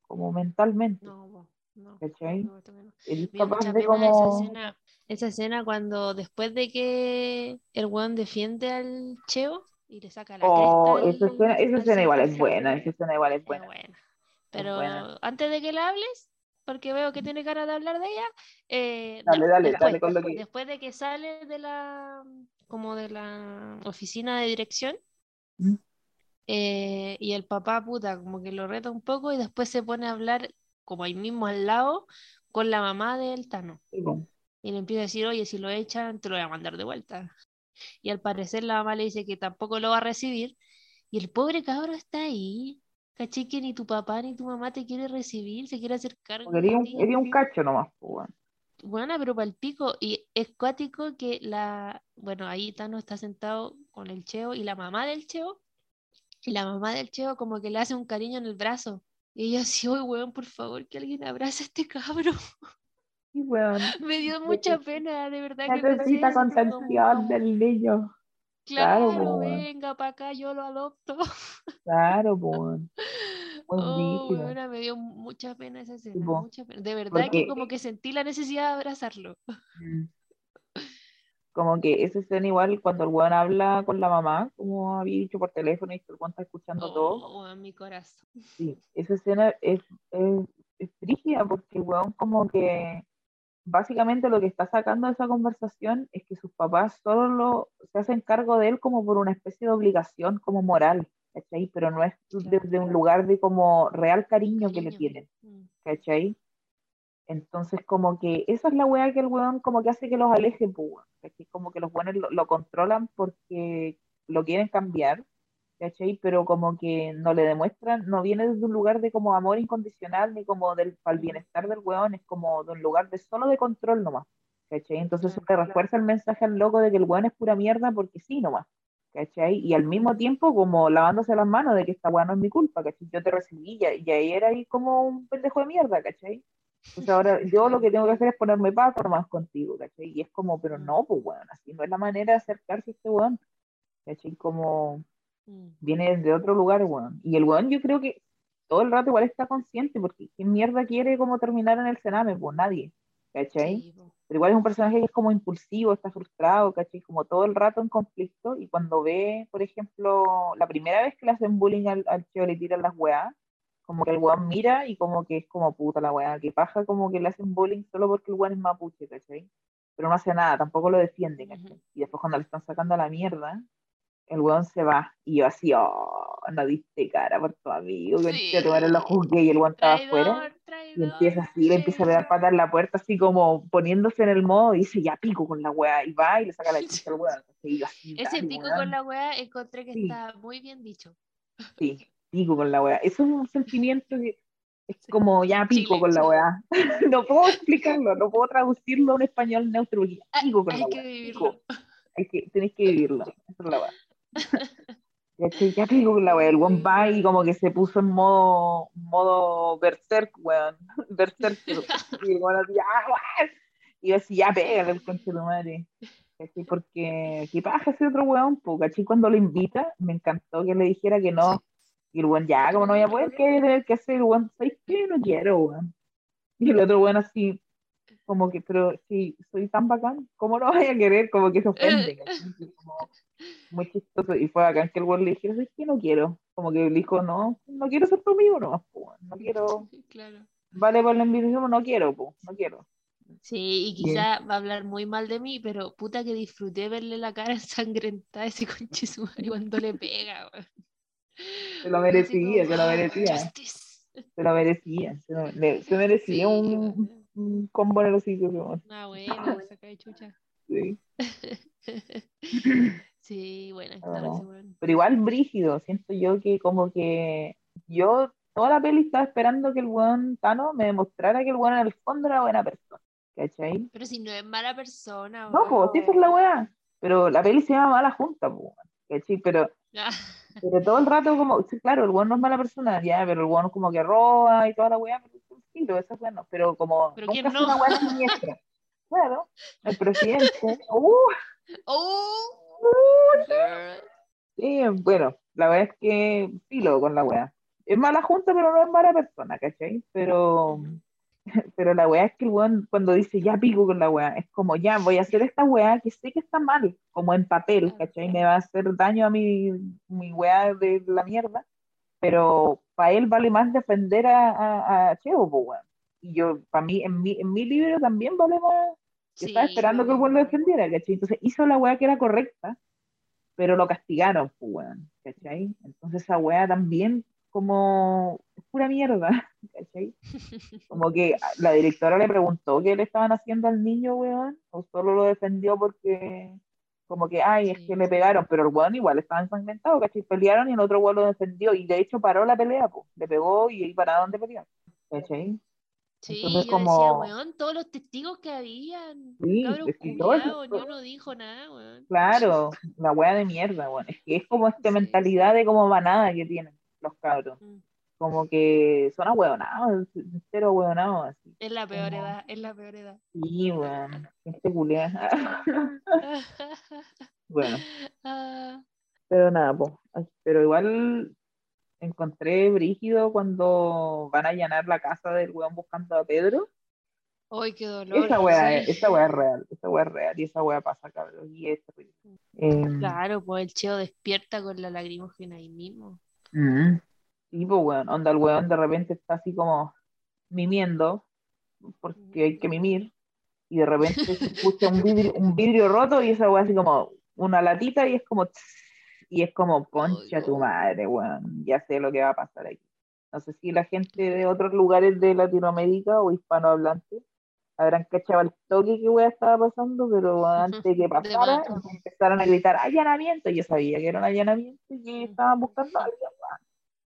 como mentalmente, no, no, ¿cachai? no, no. Eres capaz de pena esa como... escena, esa escena cuando después de que el weón defiende al Cheo y le saca la Oh, cresta. al escena igual es buena, esa escena igual es Es buena. buena. Pero buena. antes de que le hables, porque veo que tiene ganas de hablar de ella, eh, Dale, dale, después, dale con lo que- después de que sale de la como de la oficina de dirección ¿Mm? eh, y el papá puta como que lo reta un poco y después se pone a hablar como ahí mismo al lado con la mamá del Tano Sí, y le empieza a decir, oye, si lo echan, te lo voy a mandar de vuelta. Y al parecer la mamá le dice que tampoco lo va a recibir. Y el pobre cabro está ahí. ¿Cachai? Que ni tu papá ni tu mamá te quiere recibir, se quiere hacer cargo eres un, un cacho nomás, weón. Buena, pero para el pico. Y es cuático que la. Bueno, ahí Tano está sentado con el Cheo y la mamá del Cheo. Y la mamá del Cheo como que le hace un cariño en el brazo. Y ella así, oye, weón, por favor, que alguien abrace a este cabro. Sí, weón. Me dio mucha pena, de verdad que Necesita como, contención del niño. Claro, Claro, venga para acá, yo lo adopto. Claro, weón. Oh, weona, me dio mucha pena esa escena, mucha pena. De verdad que como que sentí la necesidad de abrazarlo. Mm. Como que esa escena igual cuando el weón habla con la mamá, como había dicho por teléfono y el weón está escuchando todo. Oh, en mi corazón. Sí, esa escena es, es, es brígida porque el weón como que básicamente lo que está sacando de esa conversación es que sus papás solo lo, se hacen cargo de él como por una especie de obligación como moral, ¿cachai? Pero no es desde un lugar de como real cariño que le tienen. Mm, ¿cachai? Entonces, como que esa es la weá que el weón como que hace que los aleje, pues. Como que los weones lo, lo controlan porque lo quieren cambiar, ¿cachai? Pero como que no le demuestran, no viene desde un lugar de como amor incondicional ni como del para el bienestar del weón, es como de un lugar de solo de control nomás, ¿cachai? Entonces eso le refuerza el mensaje al loco de que el weón es pura mierda porque sí nomás. ¿Cachai? Y al mismo tiempo como lavándose las manos de que esta weá no es mi culpa, ¿cachai? Yo te recibí y, y ahí era ahí como un pendejo de mierda, ¿cachai? Entonces ahora yo lo que tengo que hacer es ponerme paso nomás contigo, ¿cachai? Y es como, pero no, pues weón, así no es la manera de acercarse a este weón, ¿cachai? Como. Viene de otro lugar, weón. Y el weón yo creo que todo el rato igual está consciente, porque ¿qué mierda quiere como terminar en el Sename? Pues nadie, ¿cachai? Sí. Pero igual es un personaje que es como impulsivo, está frustrado, ¿cachai? Como todo el rato en conflicto. Y cuando ve, por ejemplo, la primera vez que le hacen bullying al, al Cheo, le tiran las weas, como que el weón mira y como que es como puta la wea, que paja como que le hacen bullying solo porque el weón es mapuche, ¿cachai? Pero no hace nada, tampoco lo defiende, ¿cachai? Y después cuando le están sacando a la mierda, el weón se va. Y yo así, oh, no diste cara por tu amigo, que Sí. te los juzgué y el weón estaba afuera. Y empieza así, le empieza a pegar patas en la puerta, así como poniéndose en el modo, y dice, ya pico con la weá, y va y le saca la chucha al weón. Ese pico weón. con la weá encontré que Sí. está muy bien dicho. Sí, pico con la weá. Eso es un sentimiento que es como, ya pico Chile, con la weá. no puedo explicarlo, no puedo traducirlo a un español neutro, ya pico con Hay la que weá. vivirlo. pico. Hay que, tenés que vivirlo, esa es la weá. Ya pico con la weá. El weón va y como que se puso en modo, modo berserk, weón. Berserk. Y weón así, ¡ah! Y yo así, ya pégale el conche de madre. ¿Cachai? Porque, ¿qué pasa ese otro weón? Pues. Cuando lo invita, me encantó que le dijera que no. Y el weón, ya, como no voy a poder, ¿qué tener que hacer? El weón, ¿sabes qué? No quiero, weón. Y el otro weón así, como que, pero si soy tan bacán, ¿cómo no voy a querer? Como que se ofende, muy chistoso. Y fue bacán que el weón le dijera, ¿sabes qué? No quiero. Como que le dijo, no, no quiero ser tu amigo, no, weón. no quiero, Claro. vale por la invitación, no quiero, pues, no quiero. Sí, y Bien. quizá va a hablar muy mal de mí, pero puta que disfruté verle la cara ensangrentada a ese conche su madre cuando le pega, weón. Se lo merecía, como, se lo "Ah, merecía, justice". se lo merecía, se, lo- le- se merecía Sí, un, un combo en hocico, ese weón. Ah, bueno, saca de chucha. Sí. Sí, buena Ah, historia no. ese weón. Pero igual brígido, siento yo que como que yo toda la peli estaba esperando que el weón Tano me demostrara que el weón en el fondo era buena persona, ¿cachai? Pero si no es mala persona, No, pues, sí, esa es la weá, pero la peli se llama Mala Junta, pues, ¿cachai? Pero, Ah, pero todo el rato como, sí, claro, el weón no es mala persona, ya, pero el weón como que roba y toda la weá, pero sí, esa weá no, pero como ¿Pero nunca no? una weá siniestra. Claro, el presidente, uh, ¡Oh! Sí, bueno, la verdad es que filo con la wea. Es mala junta, pero no es mala persona, ¿cachai? Pero, pero la weá es que el weón cuando dice ya pico con la weá, es como ya voy a hacer esta weá que sé que está mal, como en papel, ¿cachai? Me va a hacer daño a mi, mi weá de la mierda, pero para él vale más defender a, a, a Cheo, weón. Y yo, para mí, en mi, en mi libro también vale más. Yo estaba Sí, esperando que el weón lo defendiera, ¿cachai? Entonces hizo la weá que era correcta, pero lo castigaron, pues, weón, ¿cachai? Entonces esa weá también como es pura mierda, ¿cachai? Como que la directora le preguntó qué le estaban haciendo al niño, weón, o solo lo defendió porque, como que, ay, es Sí. que le pegaron, pero el weón igual estaba ensangrentado, ¿cachai? Pelearon y el otro weón lo defendió, y de hecho paró la pelea, pues, le pegó y ahí pararon de pelear, ¿cachai? Sí, Entonces, yo decía, como- weón, todos los testigos que habían, Sí, eso- culiados, ni uno dijo nada, weón. Claro, la weá de mierda, weón, es que es como esta Sí. mentalidad de como manada que tienen los cabros, Mm. como que son ahueonados, cero ahueonados, así. Es la peor Como- edad, es la peor edad. Sí, weón, gente culiada. Bueno, Ah, pero nada. Ay, Pero igual encontré brígido cuando van a allanar la casa del weón buscando a Pedro. Ay, qué dolor. Esa weá, sí. es- esa weá es real, esa weá es real y esa weá pasa, cabrón. Y es. Em, Claro, pues el cheo despierta con la lagrimógena ahí mismo. mm, Sí, pues weón, onda el weón de repente está así como mimiendo, porque hay que mimir, y de repente se escucha un vidrio, un vidrio roto y esa weá así como una latita y es como tss, y es como concha tu madre, weón, ya sé lo que va a pasar aquí. No sé si la gente de otros lugares de Latinoamérica o hispanohablantes habrán cachado el toque que weá estaba pasando, pero antes de que pasara, empezaron a gritar allanamiento, yo sabía que era un allanamiento y que estaban buscando a alguien.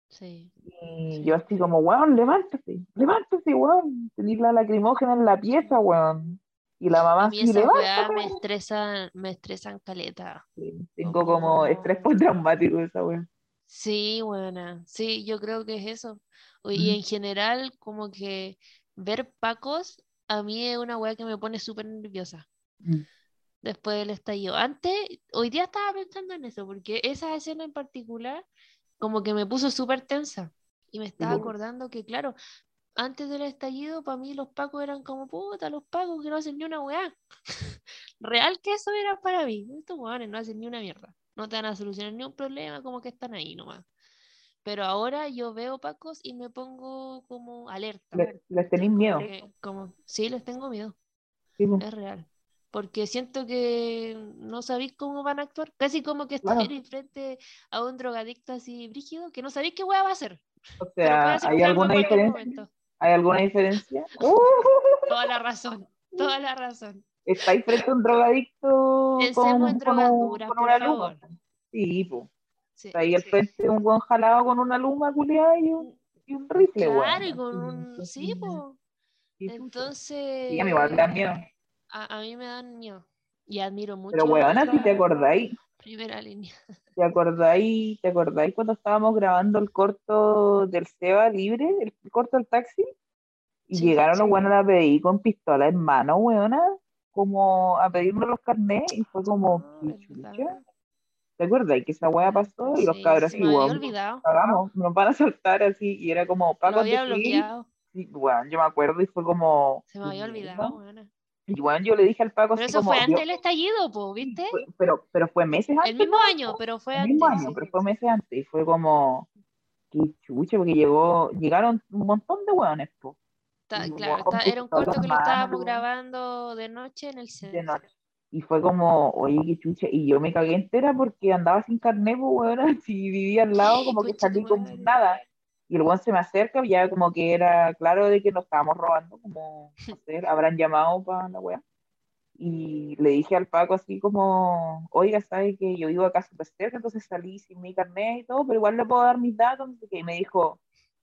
Sí. Y Sí. yo así como, weón, levántate, levántate, weón. Tenís la lacrimógena en la pieza, weón. Y la mamá A mí esas weas me estresan, me estresan caleta. Sí, Tengo como estrés postraumático esa weón. Sí, buena. Sí, yo creo que es eso. O- Mm. Y en general, como que ver pacos a mí es una wea que me pone súper nerviosa Mm. después del estallido. Antes, hoy día estaba pensando en eso, porque esa escena en particular, como que me puso súper tensa. Y me estaba acordando que, claro, antes del estallido, para mí los pacos eran como puta, los pacos que no hacen ni una weá. Real que eso era para mí. Estos weones no hacen ni una mierda. No te van a solucionar ni un problema, como que están ahí nomás. Pero ahora yo veo pacos y me pongo como alerta. Le- Les tenéis miedo. porque como, sí, les tengo miedo. Sí, po. Es real. Porque siento que no sabéis cómo van a actuar. Casi como que Claro. estar enfrente a un drogadicto así brígido que no sabéis qué hueá va a hacer. O sea, ¿hay alguna diferencia? ¿Hay alguna diferencia? Uh, Toda la razón. Toda la razón. ¿Estáis frente a un drogadicto Pensemos con, en con, duras, con por una luma? favor. Sí, po. Sí, Está ahí al sí. frente un buen jalado con una luma culiada y un, y un rifle, Claro, y con un. Sí, po. Entonces. Sí, a mí igual me da miedo. A, a mí me dan miedo. Y admiro mucho. Pero a weona, si te acordáis, Primera línea. ¿te acordáis, te acordáis cuando estábamos grabando el corto del Seba libre, el corto del taxi? Y Sí, llegaron los sí. buenos a pedir con pistola en mano, weona, como a pedirnos los carnets, y fue como, Ah. ¿Te acuerdas? Y que esa weá pasó y los Sí, cabros había weón, olvidado. cagamos, nos van a saltar así, y era como, Lo Paco, había te fui, bloqueado. y, weón, yo me acuerdo, y fue como, Se me había ¿qué olvidado, weona. Y weón, yo le dije al Paco Pero así eso como, fue antes del estallido, po, ¿viste? fue- pero, pero fue meses antes, El mismo año, pero fue el mismo antes. año, pero fue meses antes, y fue como, qué chucha, porque llegó, llegaron un montón de weones, po, claro, está- era un corto que lo estábamos grabando de noche en el de centro. noche. Y fue como, oye, qué chucha, y yo me cagué entera porque andaba sin carnet, pues, weón, si vivía al lado, como que salí con madre. nada. Y el weón se me acerca, ya como que era claro de que nos estábamos robando, como, no sé, habrán llamado para la weá. Y le dije al Paco así como, oiga, ¿sabe que yo vivo acá súper cerca? Entonces salí sin mi carnet y todo, pero igual le puedo dar mis datos. Y me dijo,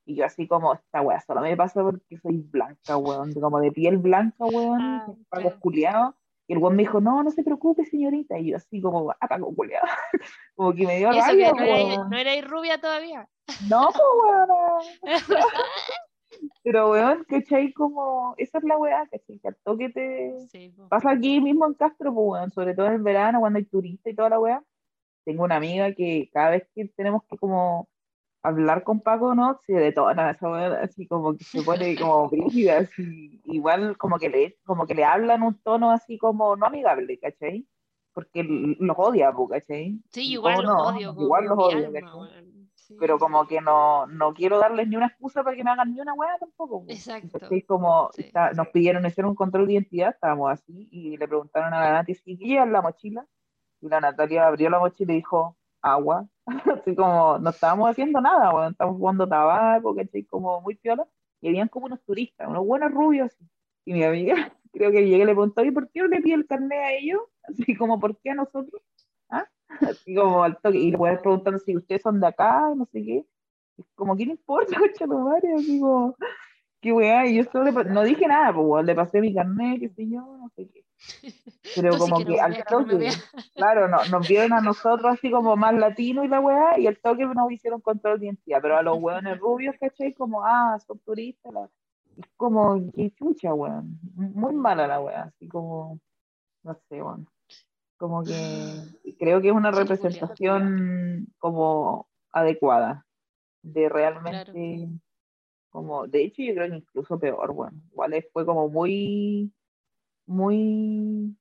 y yo así como, esta weá solo me pasa porque soy blanca, weón, como de piel blanca, weón, Ah, Paco claro. culiado. Y el weón me dijo, no, no se preocupe, señorita. Y yo así como, ah, Paco culiado. como que me dio rabia, no weón. no erais rubia todavía. No, pues, weón. Pero, weón, ¿cachai? Como, esa es la weá, ¿cachai? Que al toque te, Sí. Pasa aquí mismo en Castro, pues, weón, sobre todo en el verano, cuando hay turistas y toda la weá. Tengo una amiga que cada vez que tenemos que como hablar con Paco, ¿no? Se detona esa así como que se pone como brígida, así, igual como que le, como que le hablan un tono así como no amigable, ¿cachai? Porque los odia, ¿cachai? Sí, igual los no, odio. igual los odio. Sí. Pero como que no, no quiero darles ni una excusa para que me hagan ni una weá tampoco. po. Exacto. ¿Cachai? Como Sí, está- sí. nos pidieron hacer un control de identidad, estábamos así, y le preguntaron a la Nati si llevan la mochila, y la Natalia abrió la mochila y dijo, agua. Así como, no estábamos haciendo nada, weón, estábamos jugando tabaco, ¿cachai? Como muy piola, y habían como unos turistas, unos buenos rubios, así. y mi amiga, creo que llegué y le preguntó, ¿y por qué le pide el carnet a ellos? Así como, ¿por qué a nosotros? ¿Ah? Así como al toque, y le puedes preguntando si ustedes son de acá, no sé qué, es como, ¿qué le importa, madre? Así como, qué weá, y yo solo le no dije nada, pues, le pasé mi carnet, qué sé yo, no sé qué. Pero Tú sí como que no que al que no me toque, veas. claro, no, nos vieron a nosotros así como más latinos y la weá, y al toque nos hicieron control de identidad, pero a los weones rubios, ¿cachai? Como, ah, son turistas, la- como, qué chucha, weón, muy mala la weá, así como, no sé, weón, como que creo que es una Sí, Julia. representación como adecuada de Claro. realmente, como, de hecho yo creo que incluso peor, weón, igual fue como muy, muy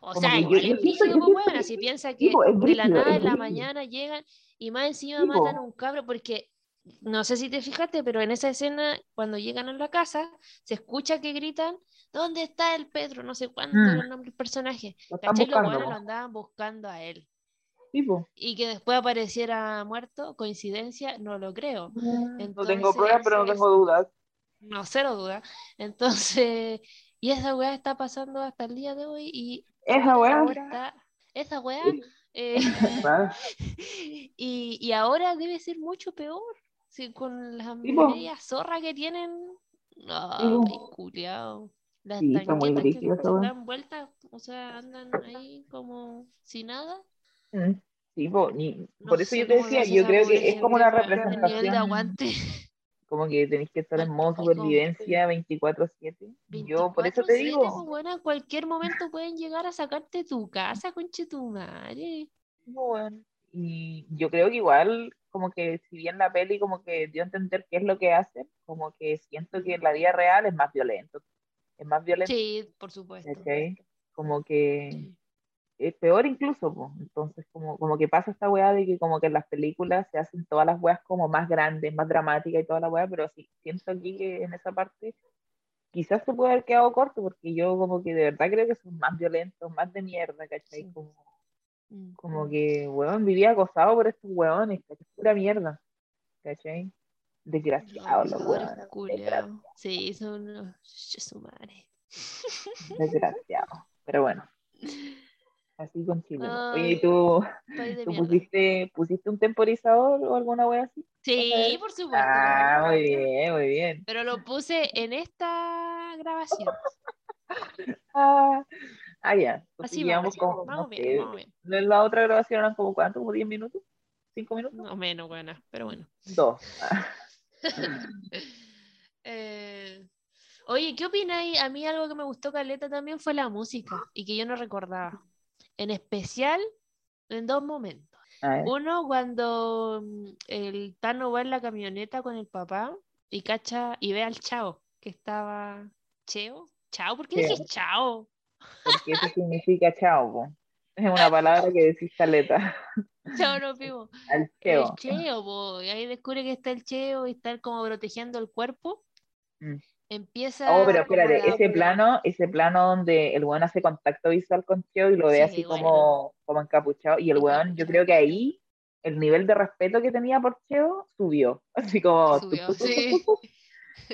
O sea, que yo- igual yo es brígido, pues bueno, si piensa que po, es de la nada en la mañana llegan y más encima Sí, po. matan a un cabro, porque no sé si te fijaste, pero en esa escena, cuando llegan a la casa, se escucha que gritan, ¿dónde está el Pedro? No sé cuánto Mm. era el nombre del personaje. Lo hueones po. lo andaban buscando a él. Sí, po. Y que después apareciera muerto, coincidencia, no lo creo. Mm, No tengo pruebas, Entonces, pero no tengo dudas. no, cero duda. Entonces, y esa weá está pasando hasta el día de hoy y Esa weá. está, esa weá, eh, y, y ahora debe ser mucho peor. Si con las medias zorra que tienen, no, país culiao. Las Sí, tanquetas que dan vueltas, o sea, andan ahí como sin nada. Mm, Sí, po, ni- No por eso yo te decía, yo creo que es como una nivel de representación, aguante. Como que tenéis que estar en modo supervivencia 24/7. Yo por eso te 24/7, digo, pues bueno, en cualquier momento pueden llegar a sacarte tu casa, conche tu madre. no, weón. Y yo creo que igual, como que si bien la peli como que dio a entender qué es lo que hacen, como que siento que en la vida real es más violento. Es más violento, Sí, por supuesto. ¿cachai? Como que. Es peor incluso, po. Entonces, como, como que pasa esta weá de que como que en las películas se hacen todas las weas como más grandes, más dramáticas y toda la weá, pero sí, siento aquí que en esa parte quizás se puede haber quedado corto, porque yo como que de verdad creo que son más violentos, más de mierda, ¿cachai? Sí. Como, Mm. como que, weón, vivía acosado por estos weones, que es pura mierda, ¿cachai? Desgraciados los weones. Sí, son unos madre. desgraciados. Pero bueno, así con Chile. po. Oye, ¿y Ay, tú, tú pusiste, pusiste un temporizador o alguna wea así? Sí, por supuesto. Ah, muy bien, muy bien. Pero lo puse en esta grabación. Ah, ah, ya. Entonces Así vamos. como, Vamos no bien, sé, vamos bien. en la otra grabación eran como cuánto, como 10 minutos, 5 minutos, No menos buena, pero bueno. dos. Ah, Eh, oye, ¿qué opináis? A mí algo que me gustó Caleta también fue la música y que yo no recordaba. En especial en dos momentos. Uno, cuando mm, el Tano va en la camioneta con el papá y cacha y ve al Chao, que estaba. ¿Cheo? ¿Chao? ¿Por qué dije Chao? porque eso significa chao, po. Es una palabra que decís caleta. Chao, no vivo. Al El cheo. Cheo, po, y ahí descubre que está el Cheo y está como protegiendo el cuerpo. Mm. Empieza. Oh, pero espérate, ese plano, ese plano donde el weón hace contacto visual con Cheo y lo ve Sí, así bueno. como, como encapuchado, y el weón, yo creo que ahí el nivel de respeto que tenía por Cheo subió, así como, Subió, sí.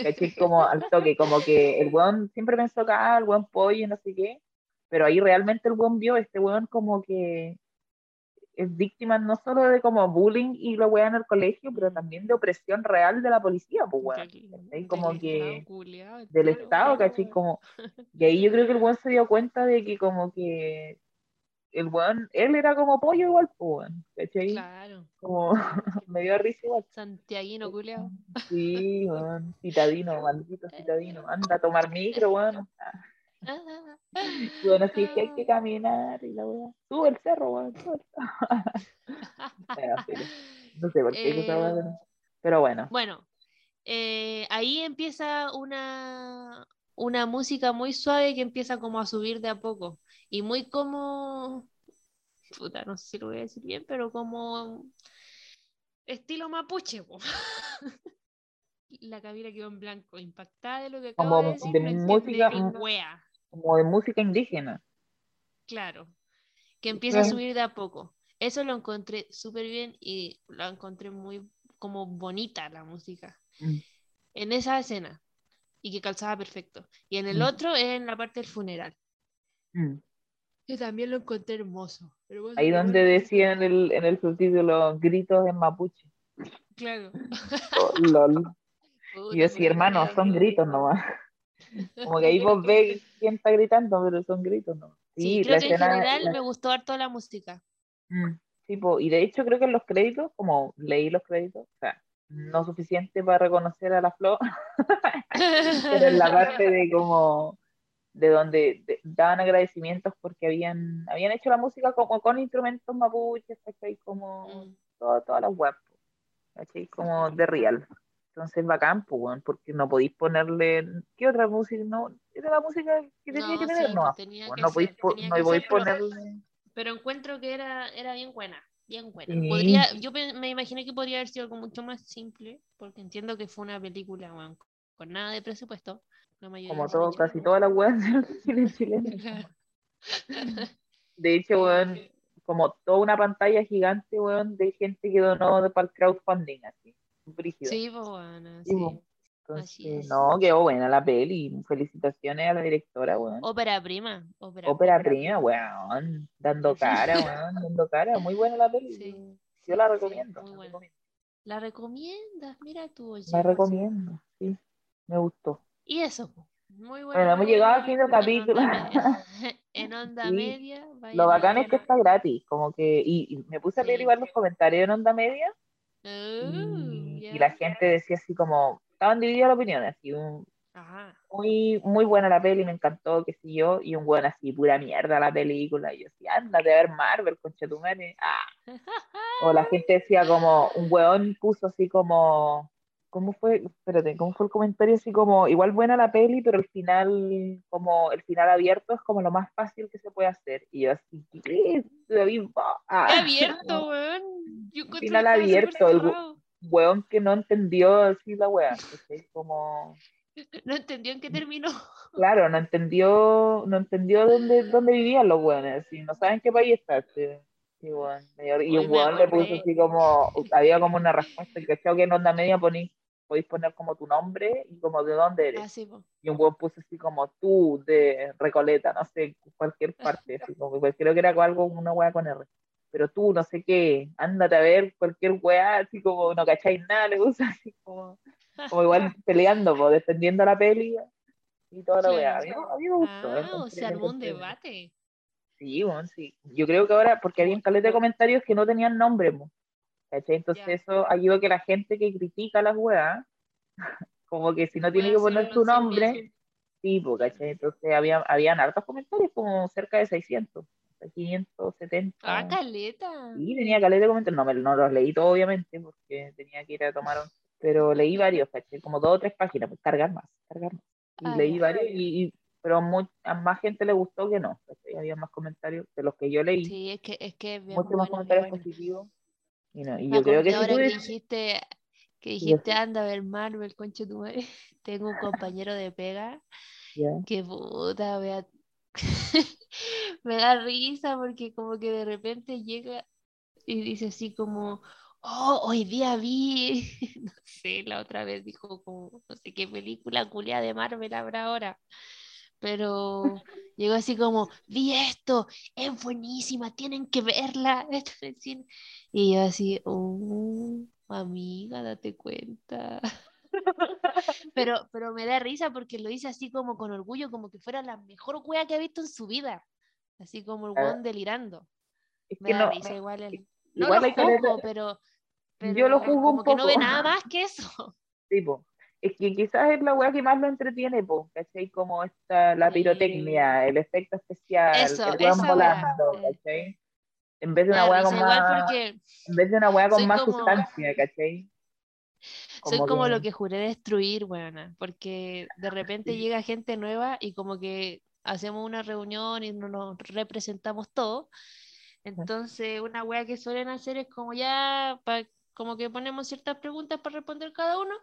¿cachai? Como al toque, como que el weón siempre pensó que, ah, el weón pollo y no sé qué, pero ahí realmente el weón vio, este weón como que es víctima no solo de como bullying y lo weón en el colegio, pero también de opresión real de la policía, pues weón. Como del que Estado culiao del Estado, weón. ¿cachai? Como, y ahí yo creo que el weón se dio cuenta de que como que el weón, él era como pollo igual, pues weón, ¿cachai? Claro. Como me dio risa igual. Santiaguino culiao. Sí, weón, citadino, maldito citadino, anda a tomar micro, weón. Bueno, sí, que hay que caminar y la weá. Sube el cerro, weón. Bueno, no sé por qué esa weá, pero- bueno, Bueno, eh, ahí empieza una, una música muy suave que empieza como a subir de a poco. Y muy como, puta, no sé si lo voy a decir bien, pero como estilo mapuche. po. La Camila quedó en blanco, impactada de lo que acabo Como de decir, de música-. Como de música indígena. Claro, que empieza a subir de a poco. Eso lo encontré súper bien y lo encontré muy como bonita la música. Mm. En esa escena. Y que calzaba perfecto. Y en el Mm. otro es en la parte del funeral. Mm. Que también lo encontré hermoso. hermoso, Ahí donde hermoso. decía en el, en el subtítulo gritos en mapuche. Claro. Oh, lol. Y Puta, yo pero hermano, son gritos nomás. Como que ahí vos ves quién está gritando, pero son gritos nomás. Sí, Sí, creo que en escena. general la- me gustó harto la música. Mm, sí, po, y de hecho creo que en los créditos, como leí los créditos, o sea, no suficiente para reconocer a la flor, pero en la parte de como de donde de- daban agradecimientos porque habían, habían hecho la música como con instrumentos mapuches, ¿cachai? Como Mm. todas todas las web, ¿cachai? Como de real. Entonces bacán, pues, porque no podéis ponerle, ¿qué otra música? No, era la música que tenía No, que tener, sí, no, pues tenía que no podéis, ser, po- tenía no que podéis ser, pero- ponerle, Pero encuentro que era, era bien buena, bien buena. Sí. Podría, yo me imaginé que podría haber sido algo mucho más simple, porque entiendo que fue una película weón, con nada de presupuesto. La mayoría como todo, casi todas las weas del cine chileno. De hecho, weón, como toda una pantalla gigante, weón, de gente que donó para el crowdfunding, así, brígido. Sí, pues bueno, Sí, Entonces, es. no, quedó buena la peli, felicitaciones a la directora, weón. Ópera prima, ópera, Ópera prima, weón, dando cara, weón, dando cara, muy buena la peli. Sí. Yo la Sí, recomiendo, muy la buena. recomiendas, mira tú, oye. La recomiendo, sí, me gustó. Y eso, muy bueno. Bueno, hemos llegado al fin del En onda capítulo. En onda Sí, media. Lo bacán es que está gratis, como que, y, y me puse a leer igual los comentarios en Onda Media, Oh, y, la gente decía así como, estaban divididas las opiniones, así, un- Ajá. muy, muy buena la peli, me encantó, qué sé yo, y un buen así, pura mierda la película, y yo decía, ándate a ver Marvel, conchetumare, ah. O la gente decía como, un weón puso así como, ¿cómo fue? Espérate, ¿cómo fue el comentario? Así como, igual buena la peli, pero el final, como, el final abierto es como lo más fácil que se puede hacer, y yo así, ¿qué? Ah. Abierto, weón. Yo que Final abierto, el-. Weón que no entendió así la wea, ¿cachai? como... No entendió en qué terminó. Claro, no entendió, no entendió dónde, dónde vivían los weones, y no saben qué país está. sí. Y un weón le puso así como, había como una respuesta, que creo que en onda media poní, podéis poner como tu nombre y como de dónde eres. Ah, sí. Y un weón puso así como tú de Recoleta, no sé, cualquier parte, así como, creo que era algo, una wea con R. Pero tú, no sé qué, ándate a ver cualquier wea, así como no cacháis nada, le gusta así como, como igual peleando, pues, defendiendo la peli y toda la wea. A mí, a mí me gustó. Ah, o encontré- se armó un debate. Sí, bueno, sí. Yo creo que ahora, porque había caleta de comentarios que no tenían nombre, mo, ¿cachai? Entonces Ya. eso ayuda a que la gente que critica las weas, como que si no tiene que poner su nombre, sí, po, ¿cachai? Entonces había, habían hartos comentarios, como cerca de 600, 570. Ah, caleta. Sí, tenía caleta de comentarios, no, me, no los leí todos, obviamente, porque tenía que ir a tomar un... Pero leí varios, ¿cachai? Como dos o tres páginas, pues cargar más, cargar más. Y Ah, leí varios, y, y- pero mu- a más gente le gustó que no, ¿cachai? Había más comentarios de los que yo leí, Sí, es que es que es bien muchos más bueno, comentarios bien bueno. positivos. Y, no, y Me yo creo que si ahora tú que dijiste, que dijiste anda a ver Marvel, concha tu madre. Tengo un compañero de pega ya, que puta, vea. Me da risa porque como que de repente llega y dice así como, oh, hoy día vi, no sé, la otra vez dijo como, no sé qué película culia de Marvel habrá ahora. Pero llegó así como, vi esto, es buenísima, tienen que verla. esto en el cine". Y yo así, oh, amiga, date cuenta. Pero, pero me da risa porque lo dice así como con orgullo, como que fuera la mejor wea que ha visto en su vida. Así como el Ah, weón delirando. es Me que da no, risa igual el... No igual lo juzgo, pero, Yo lo pero juzgo un como que no ve poco. nada más que eso. tipo, es que quizás es la weá que más lo entretiene, po, ¿cachai? Como esta, la pirotecnia, el efecto especial, Eso, el weón volando, weá. ¿cachai? En vez de Me una weá con más, porque en vez de una weá con más como- sustancia, ¿cachai? Soy Como que- lo que juré destruir, weona, porque de repente Sí. llega gente nueva y como que hacemos una reunión y no nos representamos todos. Entonces, una wea que suelen hacer es como ya, pa- como que ponemos ciertas preguntas para responder cada uno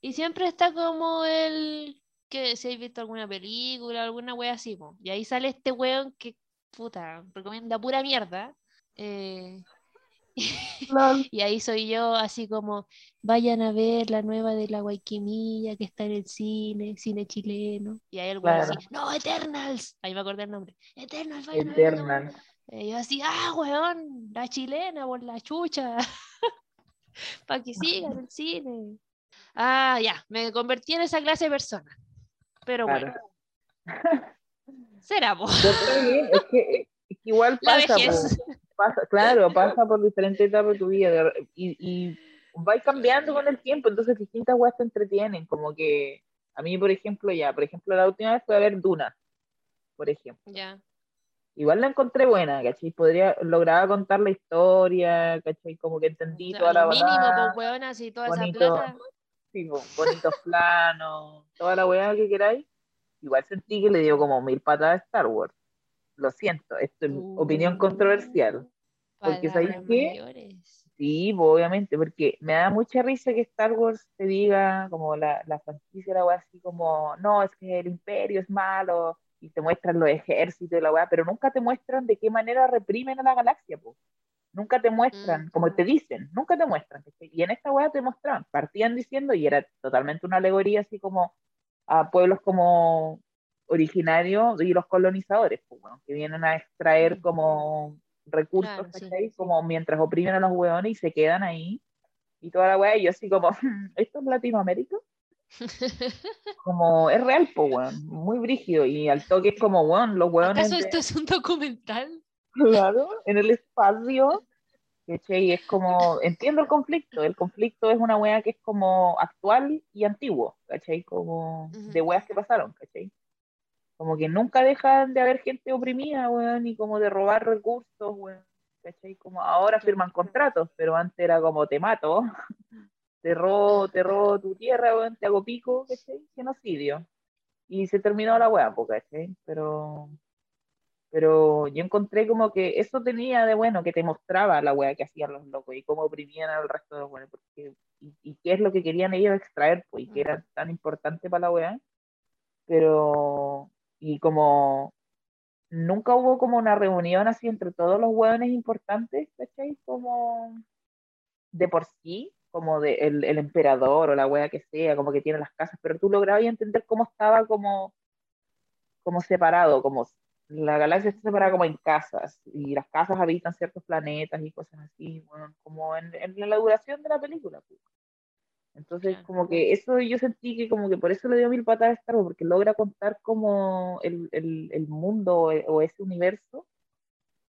y siempre está como el que si habéis visto alguna película, alguna wea así, po. Y ahí sale este weón que, puta, recomienda pura mierda. eh. y ahí soy yo así como, vayan a ver la nueva de la Guayquimilla que está en el cine, cine chileno. Y ahí el weón así, Claro. no, Eternals. Ahí me acordé el nombre. Eternals, vayan a verla, Eternal. weón". Y yo así, ah, weón, la chilena por la chucha. Para que sigan el cine. Ah, ya, me convertí en esa clase de persona. Pero Claro. bueno, será es que, es que igual pasa. Pasa, claro, pasa por diferentes etapas de tu vida y, y va cambiando con el tiempo, entonces distintas weas te entretienen, como que a mí, por ejemplo, ya, por ejemplo, la última vez fue a ver Duna, por ejemplo. Ya. Igual la encontré buena, ¿cachai? Podría, lograba contar la historia, ¿cachai? Como que entendí Ya, toda la mínimo, pues, weón, así toda esa bonito. plata. sí, po, bonitos planos, toda la weá que queráis. Igual sentí que le dio como mil patadas a Star Wars. Lo siento, esto es opinión Uh, controversial. Porque, ¿sabéis qué? mayores. Sí, pues, obviamente, porque me da mucha risa que Star Wars te diga, como la, la franquicia, la weá, así como, no, es que el imperio es malo, y te muestran los ejércitos y la weá, pero nunca te muestran de qué manera reprimen a la galaxia, pues. Nunca te muestran, Mm. como te dicen, nunca te muestran. Y en esta weá te mostraban, partían diciendo, y era totalmente una alegoría así como a pueblos como originarios y los colonizadores, pues, bueno, que vienen a extraer como recursos, Claro, sí. Como mientras oprimen a los hueones y se quedan ahí y toda la weá, y yo así como, ¿esto es Latinoamérica? Como, es real, pues, weón, muy brígido, y al toque es como, weón, los hueones, ¿Acaso esto es un documental? claro, en el espacio, ¿cachai? Es como, entiendo el conflicto, el conflicto es una weá que es como actual y antiguo, ¿cachai? Como de weas que pasaron, ¿cachai? Como que nunca dejan de haber gente oprimida, weón, y como de robar recursos, weón, ¿cachai? Como ahora firman contratos, pero antes era como te mato, te robo, te robo tu tierra, weón, te hago pico, ¿cachai? Genocidio. Y se terminó la weá, ¿cachai? Pero, pero yo encontré como que eso tenía de bueno, que te mostraba la weá que hacían los locos y cómo oprimían al resto de los weones, porque, y, y qué es lo que querían ellos extraer, pues, y que era tan importante para la weá. Pero, y como nunca hubo como una reunión así entre todos los hueones importantes, ¿cachai? Como de por sí, como de el, emperador o la wea que sea, como que tiene las casas, pero tú lograbas entender cómo estaba como, como separado, como la galaxia está separada como en casas, y las casas habitan ciertos planetas y cosas así, bueno, como en, en la duración de la película. pues. Entonces, Claro. como que eso yo sentí que como que por eso le dio mil patadas a Star Wars, porque logra contar como el, el, el mundo o, o ese universo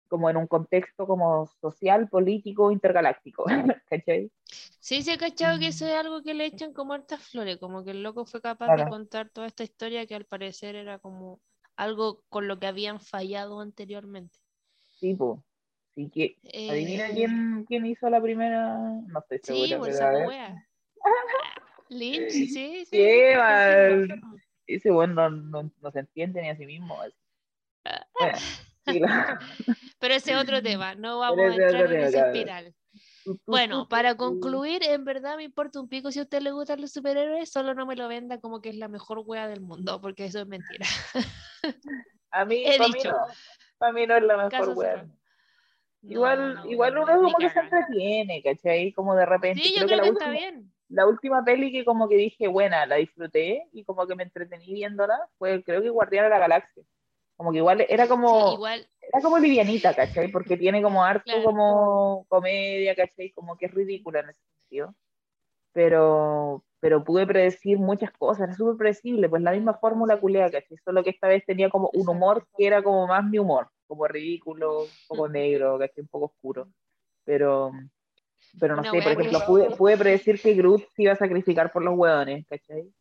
como en un contexto como social, político, intergaláctico, ¿cachai? Sí, se ha cachado que eso es algo que le echan como hartas flores, como que el loco fue capaz de Claro. contar toda esta historia que al parecer era como algo con lo que habían fallado anteriormente. Tipo, sí que, adivina Eh, quién, quién hizo la primera, no estoy Sí, segura, pues pero a saco ver. wea. Lynch, sí, sí. Mal. Ese bueno no, no, no se entiende ni a sí mismo. Bueno, sí, la- Pero ese es otro tema, no vamos a entrar en esa espiral. Bueno, para concluir, en verdad me importa un pico si a usted le gustan los superhéroes, solo no me lo venda como que es la mejor wea del mundo, porque eso es mentira. A mí, He para mí dicho. no. Para mí no es la mejor wea. cerrado. No, Igual, no, igual no, uno como que se entretiene, ¿cachai? Como de repente. Sí, yo creo que creo que está bien. La última peli que como que dije, buena, la disfruté y como que me entretení viéndola, fue creo que Guardián de la Galaxia. Como que igual era Sí, como, igual, era como livianita, ¿cachai? Porque tiene como harto Claro. como comedia, ¿cachai? Como que es ridícula en ese sentido. Pero, pero pude predecir muchas cosas, era súper predecible, pues la misma fórmula culea, ¿cachai? Solo que esta vez tenía como un humor que era como más mi humor, como ridículo, un poco negro, ¿cachai? Un poco oscuro. Pero, pero no Una sé, por que- ejemplo, pude, pude predecir que Groot se iba a sacrificar por los hueones, ¿cachai?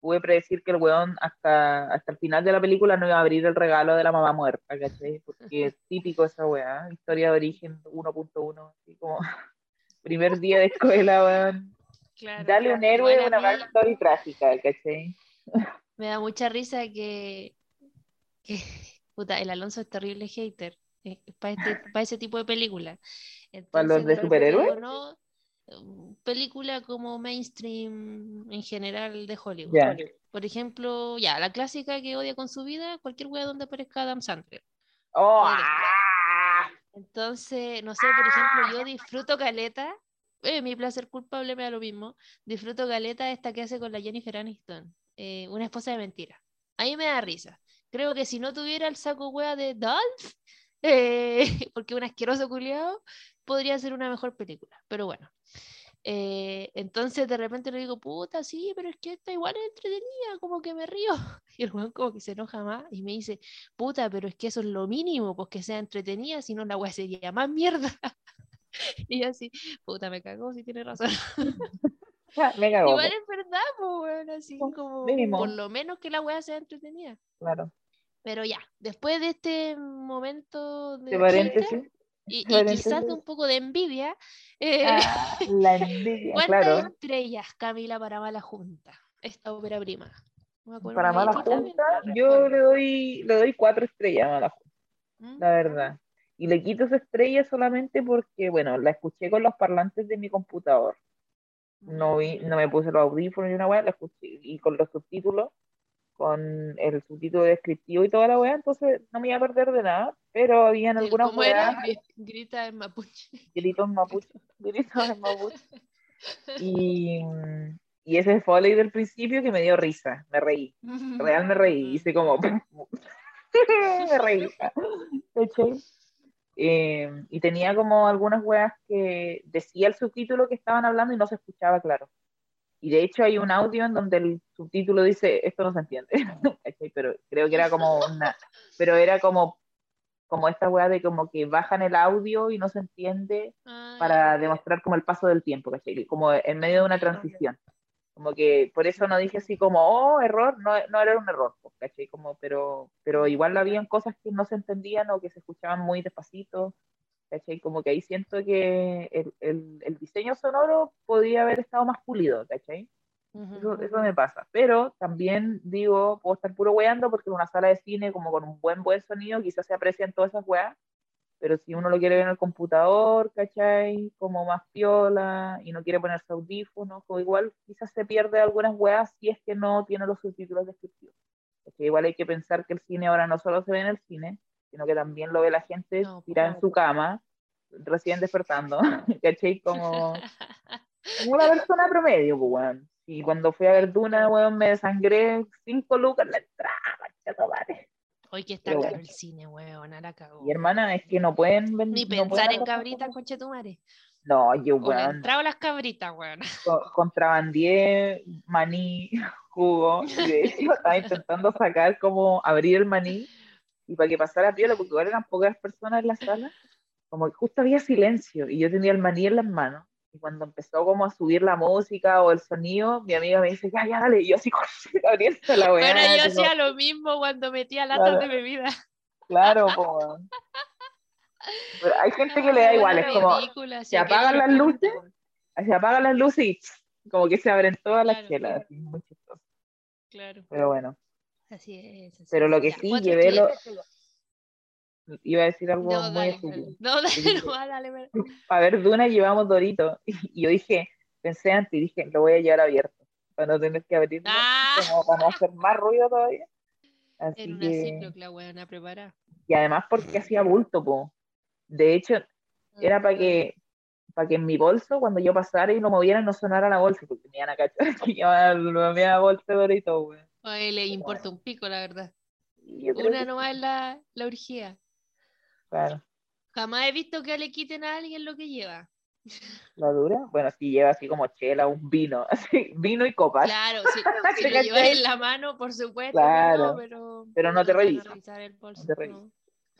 Pude predecir que el hueón hasta, hasta el final de la película no iba a abrir el regalo de la mamá muerta, ¿cachai? Porque es típico esa weá, historia de origen 1.1, así como primer día de escuela, weón. Claro. Dale un héroe a una mí backstory trágica, ¿cachai? Me da mucha risa que, que puta, el Alonso es terrible hater para este, pa ese tipo de películas. ¿Para los de superhéroes? no, mm, película como mainstream en general de Hollywood. Por ejemplo, ya, la clásica que odia con su vida, cualquier wea donde aparezca Adam Sandler. ¡Oh! Ah. Entonces, no sé, por ejemplo, yo disfruto caleta, eh, mi placer culpable me da lo mismo, disfruto caleta esta que hace con la Jennifer Aniston, eh, una esposa de mentira. A mí me da risa. Creo que si no tuviera el saco wea de Dolph, eh, porque un asqueroso culiado, podría ser una mejor película. Pero bueno. Eh, entonces de repente le digo, puta, sí, pero es que esta igual es entretenida, como que me río. Y el weón como que se enoja más y me dice, puta, pero es que eso es lo mínimo, pues que sea entretenida, si no la weá sería más mierda. Y yo así, puta, me cagó, si tiene razón. Me cagó, Igual po, es verdad, pues, weón, así Pues, como, mínimo. por lo menos que la weá sea entretenida. claro. Pero ya, después de este momento de De paréntesis. Y, y quizás de un poco de envidia, eh, Ah, la envidia, ¿cuántas claro. estrellas, Camila, para Mala Junta? Esta ópera prima. Para Mala Junta, yo le doy, le doy cuatro estrellas a Mala Junta, ¿Mm? la verdad. Y le quito esa estrella solamente porque, bueno, la escuché con los parlantes de mi computador. No vi, no me puse los audífonos y una weá, la escuché y con los subtítulos, con el subtítulo descriptivo y toda la weá, entonces no me iba a perder de nada, pero habían algunas ¿Cómo era? Grita en mapuche. gritos mapuche, gritos en mapuche. Y, y ese foley del principio que me dio risa, me reí, real me reí, hice como, me reí. Eh, y tenía como algunas weas que decía el subtítulo que estaban hablando y no se escuchaba claro. Y de hecho hay un audio en donde el subtítulo dice, esto no se entiende, pero creo que era como una, pero era como, como esta wea de como que bajan el audio y no se entiende Ah, para demostrar como el paso del tiempo, ¿cachai? Como en medio de una transición. Como que por eso no dije así como, oh, error, no, no era un error, pues, ¿cachai? Como, pero, pero igual habían cosas que no se entendían o que se escuchaban muy despacito, ¿cachai? Como que ahí siento que el, el, el diseño sonoro podría haber estado más pulido, ¿cachai? Ujú. Eso, eso me pasa. Pero también digo, puedo estar puro weando porque en una sala de cine, como con un buen, buen sonido, quizás se aprecian todas esas weas. Pero si uno lo quiere ver en el computador, ¿cachai? Como más piola y no quiere ponerse audífonos, o igual quizás se pierde algunas weas si es que no tiene los subtítulos descriptivos. Porque igual hay que pensar que el cine ahora no solo se ve en el cine, sino que también lo ve la gente No, tirada en su cama, recién despertando, ¿cachai? Como, como una persona promedio, pues, weón. Y cuando fui a ver Duna, weón, me desangré cinco lucas en la entrada, tu madre. Hoy que está Pero caro bueno. el cine, weón, a la cagó. Y hermana, es que no pueden Ni vender. pensar en cabritas, conchetumare. No, yo, weón, entraba las cabritas, weón. co- contrabandié maní, jugo, y de hecho estaba intentando sacar como abrir el maní y para que pasara piola, porque igual eran pocas personas en la sala, como que justo había silencio y yo tenía el maní en las manos. Y cuando empezó como a subir la música o el sonido, mi amiga me dice, ya, ya, dale, y yo así, abriendo la weá. Bueno, yo como, hacía lo mismo cuando metía latas Claro. de bebida. Claro. Pero hay gente que le da igual, es como, ridícula, se apagan las luces, se apagan las luces y como que se abren todas las chelas, muy chistoso. Claro, Pero bueno, así es. así pero lo que Ya, sí, llevé lo, iba a decir algo No, muy estúpido. No, dale, no, dale, dale. Para ver Duna llevamos Dorito y yo dije, pensé antes y dije, lo voy a llevar abierto para no tener que abrirlo, Ah. como para no hacer más ruido todavía. Así En una que, la preparada. y además porque hacía bulto, po. De hecho, era para que para que en mi bolso, cuando yo pasara y lo moviera, no sonara la bolsa, porque me iban a cachar que llevaba la media bolsa de Dorito, Ay, le importa un pico, la verdad. Yo Una nomás es la, la orgía. Claro, Jamás he visto que le quiten a alguien lo que lleva. la dura. Bueno, si lleva así como chela, un vino, así, vino y copas. Claro, si, si ¿Te lo llevas en la mano, por supuesto, Claro. no, pero, Pero no te revisan. no.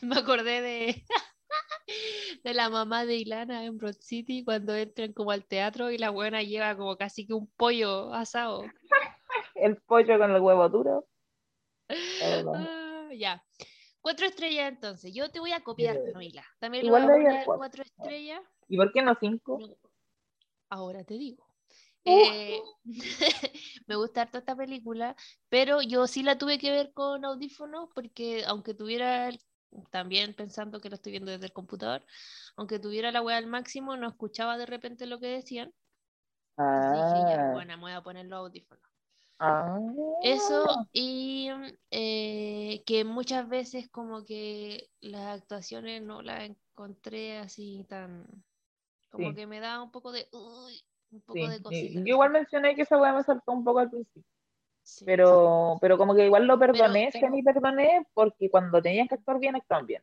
Me acordé de, de la mamá de Ilana en Broad City cuando entran como al teatro y la buena lleva como casi que un pollo asado. El pollo con el huevo duro. Ah, ya. Cuatro estrellas entonces. Yo te voy a copiar. Camila. También Igual le voy a poner cuatro. cuatro estrellas. ¿Y por qué no cinco? Ahora te digo. Eh, me gusta harto esta película, pero yo sí la tuve que ver con audífonos porque aunque tuviera el- también pensando que lo estoy viendo desde el computador, aunque tuviera la web al máximo, no escuchaba de repente lo que decían. Dije, ya, Ah, bueno, me voy a poner los audífonos. Ah. Eso y eh, que muchas veces como que las actuaciones no las encontré así tan... Como Sí. que me da un poco de... uy, un poco Sí, de cosita. yo igual mencioné que esa weá me saltó un poco al principio, Sí. pero, pero como que igual lo perdoné, Pero- semi perdoné, porque cuando tenían que actuar bien, actúan bien.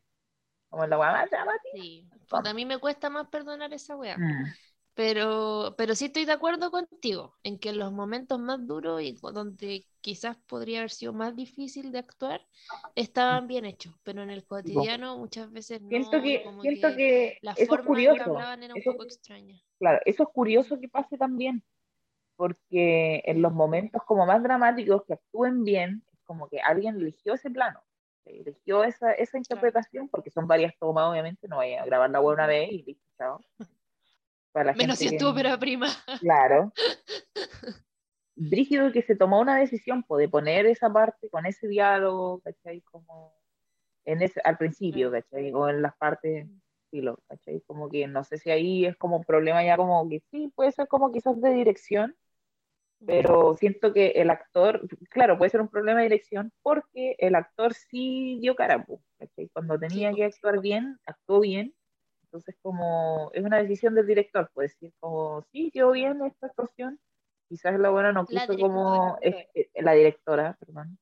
Como en la weá más llamativa. Sí, a mí me cuesta más perdonar esa wea. Mm, Pero, pero sí estoy de acuerdo contigo en que los momentos más duros y donde quizás podría haber sido más difícil de actuar, estaban bien hechos, pero en el cotidiano muchas veces no, Siento que, como siento que que la eso es forma en que curioso. hablaban era un Eso- poco extraña. Claro, eso es curioso que pase también, porque en los momentos como más dramáticos que actúen bien, es como que alguien eligió ese plano, eligió esa, esa interpretación, porque son varias tomas, obviamente, no vaya a grabar la buena vez y listo, chao. Para la Menos si gente es tu ópera prima. Claro. Brígido que se tomó una decisión po, de poner esa parte con ese diálogo, ¿cachai? Como en ese, al principio. ¿cachai? O en las partes filo, ¿cachai? Como que no sé si ahí es como un problema ya como que sí, puede ser como quizás de dirección, pero siento que el actor, claro, puede ser un problema de dirección porque el actor sí dio cara, ¿cachai? Cuando tenía que actuar bien, actuó bien, entonces como es una decisión del director, puede decir como, sí, quedó bien esta actuación, quizás la buena no La quiso como, es- eh, la directora, perdón,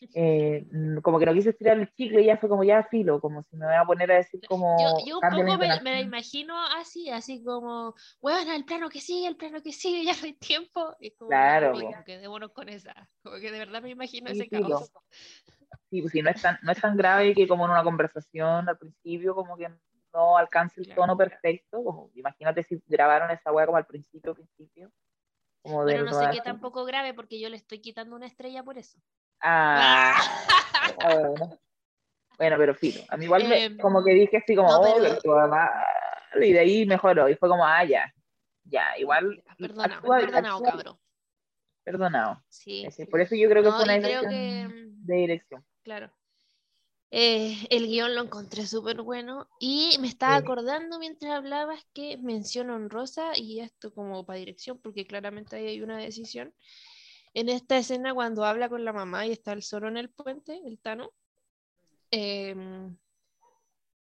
eh, mm, como que no quiso estirar el chicle y ya fue como ya filo, como si me voy a poner a decir como Yo, yo un la poco me, me la imagino así, así como, bueno, el plano que sigue, el plano que sigue, ya no hay tiempo. Y como, Claro, po. como, quedémonos con esa. Como que de verdad me imagino Sí, ese filo. caos. Sí, pues sí, no es tan, no es tan grave que como en una conversación al principio, como que no alcance el tono perfecto, como imagínate si grabaron esa weá como al principio, principio, como del no sé qué tampoco grave porque yo le estoy quitando una estrella por eso. Ah, ah, bueno. Bueno, pero filo, a mí igual me- Em, como que dije así como, no, oh, pero- y de ahí mejoró, y fue como, ah, ya, ya, igual, Perdonado, actúa- perdonado, actúa- cabrón. perdonado. Sí. Es decir, Por eso yo creo que No, fue una creo que, de dirección. claro. Eh, el guion lo encontré súper bueno y me estaba Sí. acordando mientras hablabas que mención honrosa y esto como para dirección porque claramente ahí hay una decisión. En esta escena cuando habla con la mamá y está el Zoro en el puente, el Tano, em,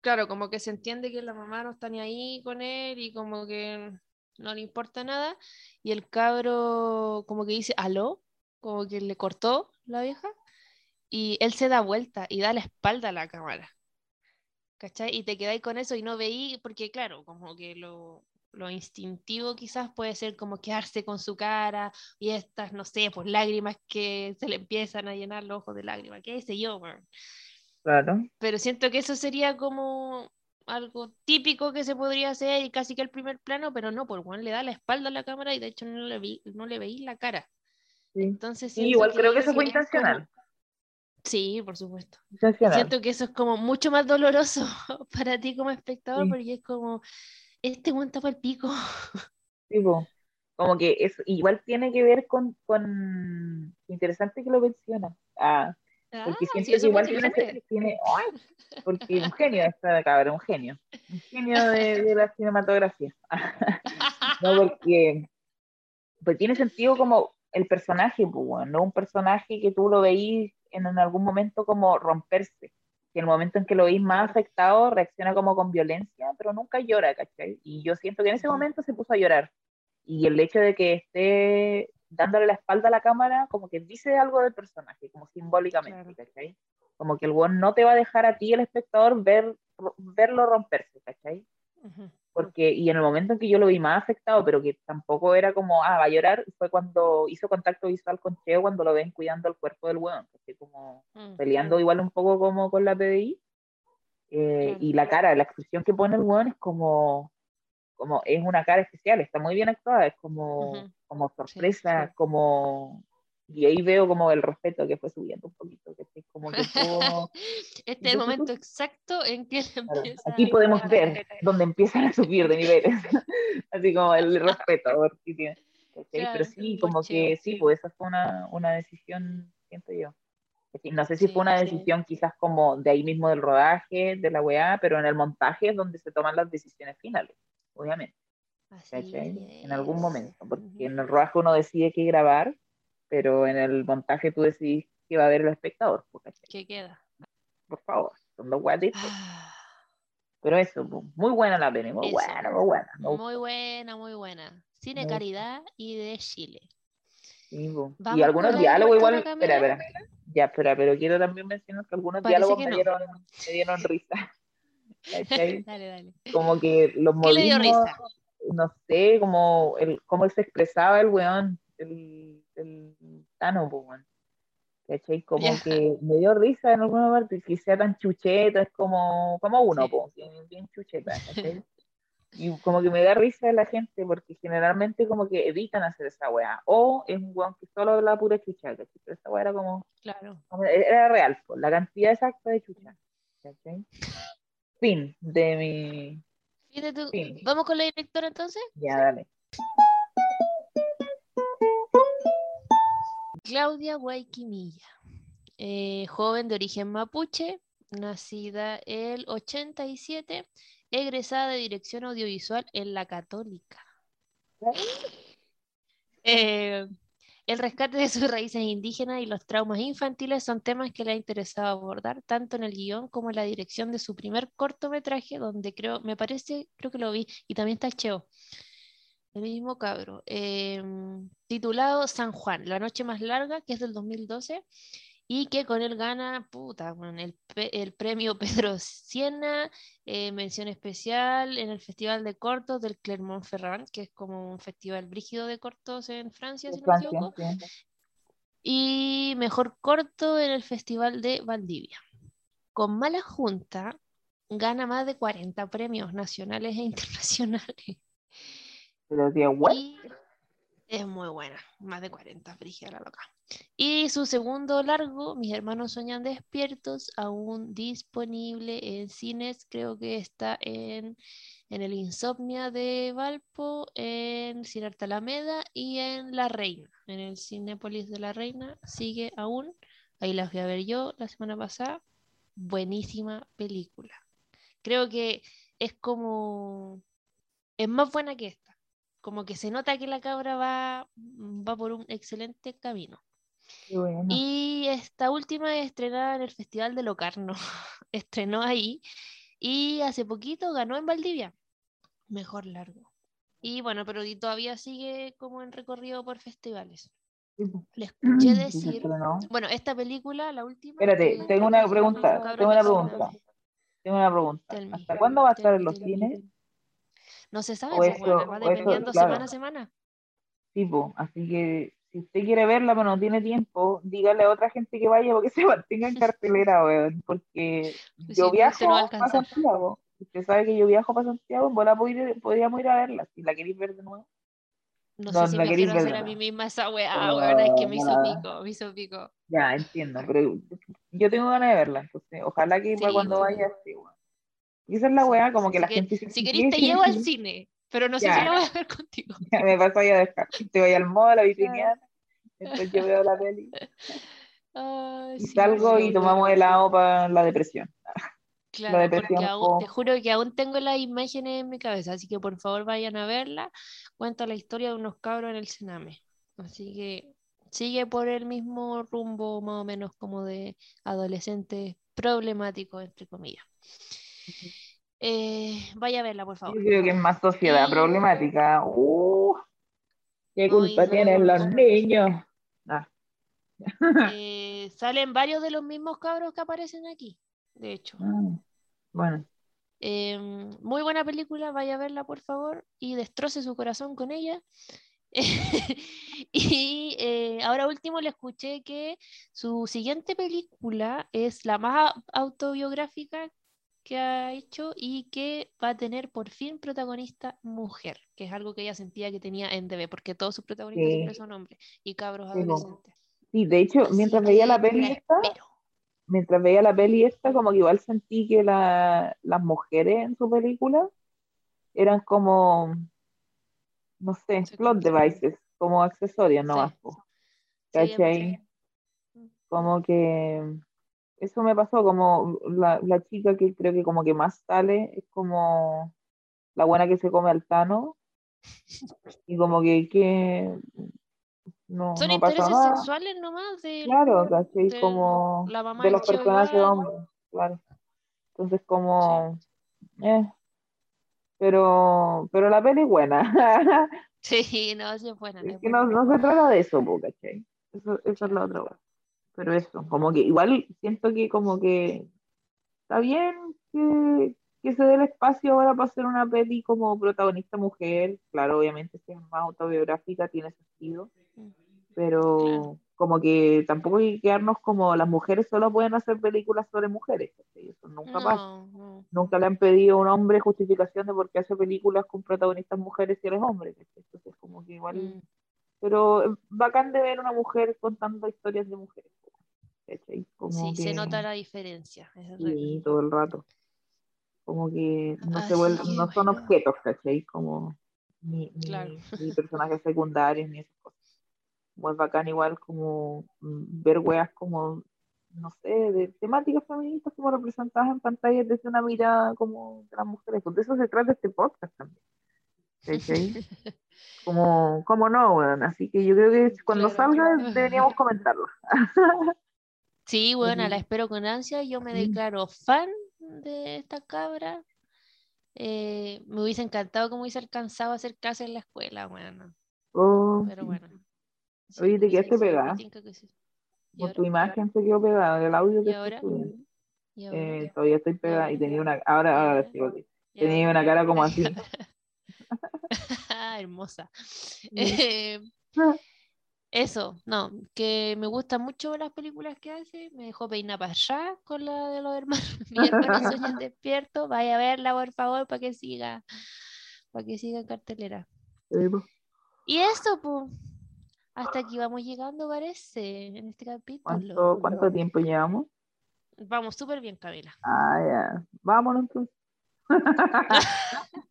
claro, como que se entiende que la mamá no está ni ahí con él y como que no le importa nada y el cabro como que dice aló, como que le cortó la vieja y él se da vuelta y da la espalda a la cámara. ¿Cachai? Y te quedáis con eso y no veí, porque claro, como que lo, lo instintivo quizás puede ser como quedarse con su cara y estas, no sé, pues lágrimas que se le empiezan a llenar los ojos de lágrimas, qué sé yo, weón. Claro. Pero siento que eso sería como algo típico que se podría hacer y casi que el primer plano, pero no, por Juan le da la espalda a la cámara y de hecho no le, vi, no le veís la cara. Sí. Entonces Sí, igual creo que eso fue intencional. Sí, por supuesto. Siento que eso es como mucho más doloroso para ti como espectador, Sí. porque es como, este buen tapa el pico. Sí, po. Como que es, igual tiene que ver con, con interesante que lo menciona. Ah, porque Ah, siento sí, que igual tiene, tiene ¡ay! porque un genio esta cabra, un genio, un genio de, de la cinematografía. No, porque, pues tiene sentido como el personaje, pues, bueno, no un personaje que tú lo veís en, en algún momento como romperse. Que en el momento en que lo veis más afectado, reacciona como con violencia, pero nunca llora, ¿cachai? Y yo siento que en ese momento se puso a llorar. Y el hecho de que esté dándole la espalda a la cámara, como que dice algo del personaje, como simbólicamente, Claro. ¿cachai? Como que el weón no te va a dejar a ti, el espectador, ver, verlo romperse, ¿cachai? Ujú. Porque y en el momento en que yo lo vi más afectado, pero que tampoco era como, ah, va a llorar, fue cuando hizo contacto visual con Cheo, cuando lo ven cuidando el cuerpo del que como Mm. peleando igual un poco como con la PDI, eh, Claro. y la cara, la expresión que pone el weón es como, como es una cara especial, está muy bien actuada, es como, Ujú. como sorpresa, sí. como, y ahí veo como el respeto que fue subiendo un poquito, que es como que todo... Este es el momento exacto en que Claro, Aquí a- podemos ver donde empiezan a subir de niveles, así como el respeto. tiene- ¿cachai? Claro, Pero sí, como porcheo. que sí, pues esa fue una, una decisión, siento yo. No sé si Sí, fue una sí. decisión quizás como de ahí mismo del rodaje, de la weá, pero en el montaje es donde se toman las decisiones finales, obviamente, Así. En algún momento, porque en el rodaje uno decide qué grabar, pero en el montaje tú decidís qué va a ver el espectador. ¿Qué queda? Por favor, son dos distintas. Ah, Pero eso, muy buena la peli, muy Eso. buena, muy buena. me muy buena, muy buena. Cine Me calidad y de Chile. Sí, y algunos diálogos igual, espera, espera, ya, espera, pero quiero también mencionar que algunos Parece diálogos que me, no. dieron, me dieron risa. Dale, dale. Como que los ¿Qué le dio modismos, risa? no sé, como el, cómo se expresaba el weón, el, el Tano, weón. ¿Cachai? Como Ya. que me dio risa en alguna parte, que sea tan chucheta, es como, como uno, Sí. po, bien, bien chucheta, ¿cachai? Y como que me da risa la gente porque generalmente como que evitan hacer esa weá. O es un weón que solo habla pura chucha, ¿cachai? Pero esa weá era como, Claro. como- era real, pues, la cantidad exacta de chucha. ¿cachai? Fin de mi... Fíjate tú. Fin. ¿Vamos con la directora entonces? Ya, dale. Claudia Guayquimilla, eh, joven de origen mapuche, nacida el 87, egresada de dirección audiovisual en la Católica. Eh, el rescate de sus raíces indígenas y los traumas infantiles son temas que le ha interesado abordar tanto en el guion como en la dirección de su primer cortometraje, donde creo, me parece, creo que lo vi, y también está el Cheo, el mismo cabro, em, titulado San Juan, La Noche Más Larga, que es del 2012, y que con él gana, puta, weón, el, el premio Pedro Siena, eh, mención especial en el Festival de Cortos del Clermont-Ferrand, que es como un festival brígido de cortos en Francia, si no me equivoco, y mejor corto en el Festival de Valdivia. Con Mala Junta gana más de 40 premios nacionales e internacionales. Es muy buena, más de 40, Brigia la loca. Y su segundo largo, Mis hermanos soñan despiertos, aún disponible en cines, creo que está en, en el Insomnia de Valpo, en Cine Alameda y en La Reina, en el Cinépolis de La Reina, sigue aún. Ahí la fui a ver yo la semana pasada. Buenísima película. Creo que es como... Es más buena que esta como que se nota que la cabra va, va por un excelente camino. Bueno. Y esta última es estrenada en el Festival de Locarno. Estrenó ahí y hace poquito ganó en Valdivia. Mejor largo. Y bueno, pero y todavía sigue como en recorrido por festivales. Le escuché decir, no. bueno, esta película, la última. Espérate, tengo una pregunta, tengo una pregunta. Tengo una pregunta. ¿Hasta cuándo va a estar en los cines? No se sabe, pues, eso- bueno, va o eso, dependiendo claro. semana a semana. Tipo, así que si usted quiere verla pero no tiene tiempo, dígale a otra gente que vaya porque se mantenga en cartelera, weón, porque Pues yo sí, viajo no a. Santiago. Usted sabe que yo viajo para Santiago, bola podría- podríamos ir a verla, si la queréis ver de nuevo. No No, sé si la me quiero hacer a mí misma esa weá, Pero weón, es que me hizo la- pico, me hizo pico. Ya, entiendo, pero yo tengo ganas de verla, entonces ojalá que para Sí, cuando vaya así, weón. Y esa es la weá, como que si la gente Si querés te llevo al cine, pero no sé Ya. si lo voy a ver contigo. ya me vas a ir a dejar, te voy al modo, a la vitrinear, después yo veo la peli Ay, y sí, salgo y tomamos helado para la depresión. Claro, porque depresión aún, te juro que aún tengo las imágenes en mi cabeza, así que por favor vayan a verla. Cuenta la historia de unos cabros en el Sename. Así que sigue por el mismo rumbo, más o menos como de adolescentes problemáticos, entre comillas. Eh, vaya a verla, por Yo favor. creo que es más sociedad Y- problemática. Uh, ¿Qué culpa tienen los niños? Ah, Eh, salen varios de los mismos cabros que aparecen aquí, de hecho. ah, bueno, Em, muy buena película, vaya a verla por favor y destroce su corazón con ella. y eh, ahora último le escuché que su siguiente película es la más au- autobiográfica que ha hecho y que va a tener por fin protagonista mujer, que es algo que ella sentía que tenía en DB, porque todos sus protagonistas Sí. siempre son hombres y cabros Sí, adolescentes. sí, de hecho, Así mientras veía la peli esta, mientras veía la peli esta, como que igual sentí que la- las mujeres en su película eran como, no sé, plot devices, como accesorios Sí, es ¿cachai? Como que eso me pasó, como la, la chica que creo que como que más sale es como la buena que se come al Tano y como que, que no, Son no pasa intereses nada. sexuales nomás del, Claro, ¿cachai? de Como la mamá de los personajes hombres, claro. Entonces como, eh, pero, pero la peli es buena. Sí, no, sí es buena, Es es que buena. no, no se trata de eso, ¿cachai? Eso, eso es la otra cosa. Pero eso, como que igual siento que como que está bien que, que se dé el espacio ahora para hacer una peli como protagonista mujer. Claro, obviamente si es más autobiográfica tiene sentido, pero Claro. como que tampoco hay que quedarnos como las mujeres solo pueden hacer películas sobre mujeres. Eso nunca pasa. No. Nunca le han pedido a un hombre justificación de por qué hace películas con protagonistas mujeres si él es hombre. Entonces como que igual Mm, pero bacán de ver una mujer contando historias de mujeres. ¿Cachai? Como Sí, se nota la diferencia. es sí, todo el rato. Como que no se vuelven, que no son bueno. objetos, ¿cachai? Como ni, ni, Claro. ni personajes secundarios, ni esas cosas. Muy bacán igual como ver weas como, no sé, de temáticas feministas como representadas en pantalla desde una mirada como de las mujeres. Pues de eso se trata este podcast también. ¿Cachai? Como, como no, weón. Así que yo creo que cuando Claro. salga deberíamos comentarlo. Sí, bueno, la espero con ansia. Yo me declaro fan de esta cabra. Eh, me hubiese encantado me hubiese alcanzado a hacer casa en la escuela, bueno. Oh, Pero bueno. Sí, Oye, te quedaste pegada. tinca que sí. ¿Y Por tu imagen se quedó pegada, el audio ¿Y que ahora? ¿Y ahora? Eh, todavía estoy pegada y tenía una, ahora, ahora Ya. sí, ok. ¿Y Tenía una cara como así. Hermosa. Eh, Eso, no, que me gustan mucho las películas que hace. Me dejó peinar para allá con la de los hermanos. Mi hermano sueñan despierto. Vaya a verla, por favor, para que siga, para que siga en cartelera. Sí, pues. Y eso, pues, hasta aquí vamos llegando, parece, en este capítulo. ¿Cuánto, cuánto tiempo llevamos? Vamos súper bien, Camila. Ah, ya. Vámonos entonces.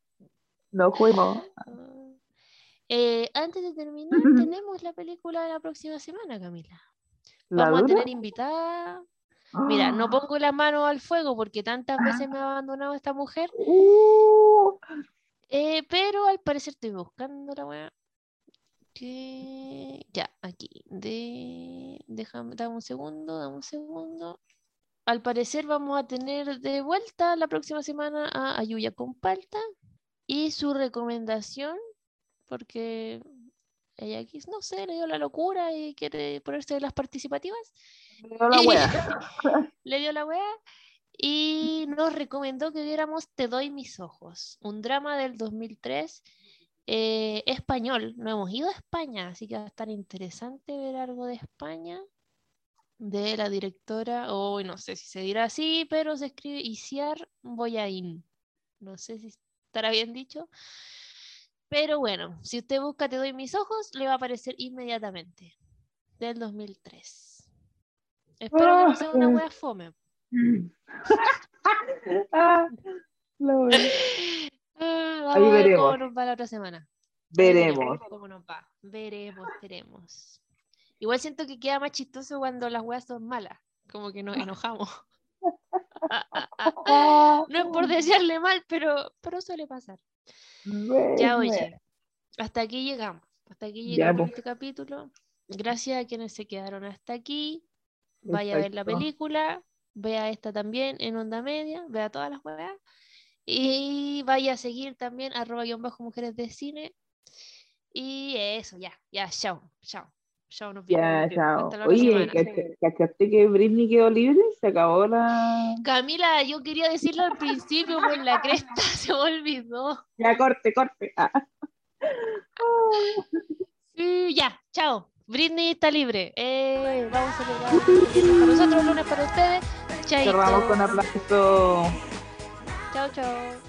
Nos fuimos. Ah. Eh, antes de terminar, tenemos la película de la próxima semana, Camila. ¿La Vamos a tener invitada. Mira, no Ah. pongo la mano al fuego porque tantas veces me ha abandonado esta mujer, Uh, eh, pero al parecer estoy buscando la weá. Que ya, aquí. De... Déjame, dame un segundo, dame un segundo. Al parecer vamos a tener de vuelta la próxima semana a Ayuya con Palta y su recomendación, porque ella aquí, no sé, le dio la locura y quiere ponerse las participativas. me dio la wea. le dio la wea y nos recomendó que viéramos Te doy mis ojos, un drama del 2003 eh, español. No hemos ido a España, así que va a estar interesante ver algo de España de la directora, o no sé si se dirá así, pero se escribe Isiar Boyain. No sé si estará bien dicho. Pero bueno, si usted busca Te doy mis ojos, le va a aparecer inmediatamente. Del 2003. Espero que no sea una wea fome. Ah, wea. Ah, vamos Ahí a ver veremos. cómo nos va la otra semana. Veremos. cómo nos va. Veremos, veremos. Igual siento que queda más chistoso cuando las weas son malas. Como que nos enojamos. Ah, No es por desearle mal, pero, pero suele pasar. Ya, oye. Hasta aquí llegamos. Hasta aquí llegamos pues. este capítulo. Gracias a quienes se quedaron hasta aquí. Vaya a ver la película. Vea esta también en onda media. Vea todas las weas. Y vaya a seguir también arroba guion bajo mujeres de cine. Y eso, ya, ya, chao, chao. Chao, nos vemos. Ya, chao. Oye, semana. ¿cacha- ¿cachaste que Britney quedó libre? Se acabó la. Camila, yo quería decirlo al principio por la cresta, se olvidó. Ya, corte, corte. Ah. Sí, ya, chao. Britney está libre. Eh, vamos a celebrar para nosotros, lunes para ustedes. Chaito. Cerramos con aplauso. Chao, chao.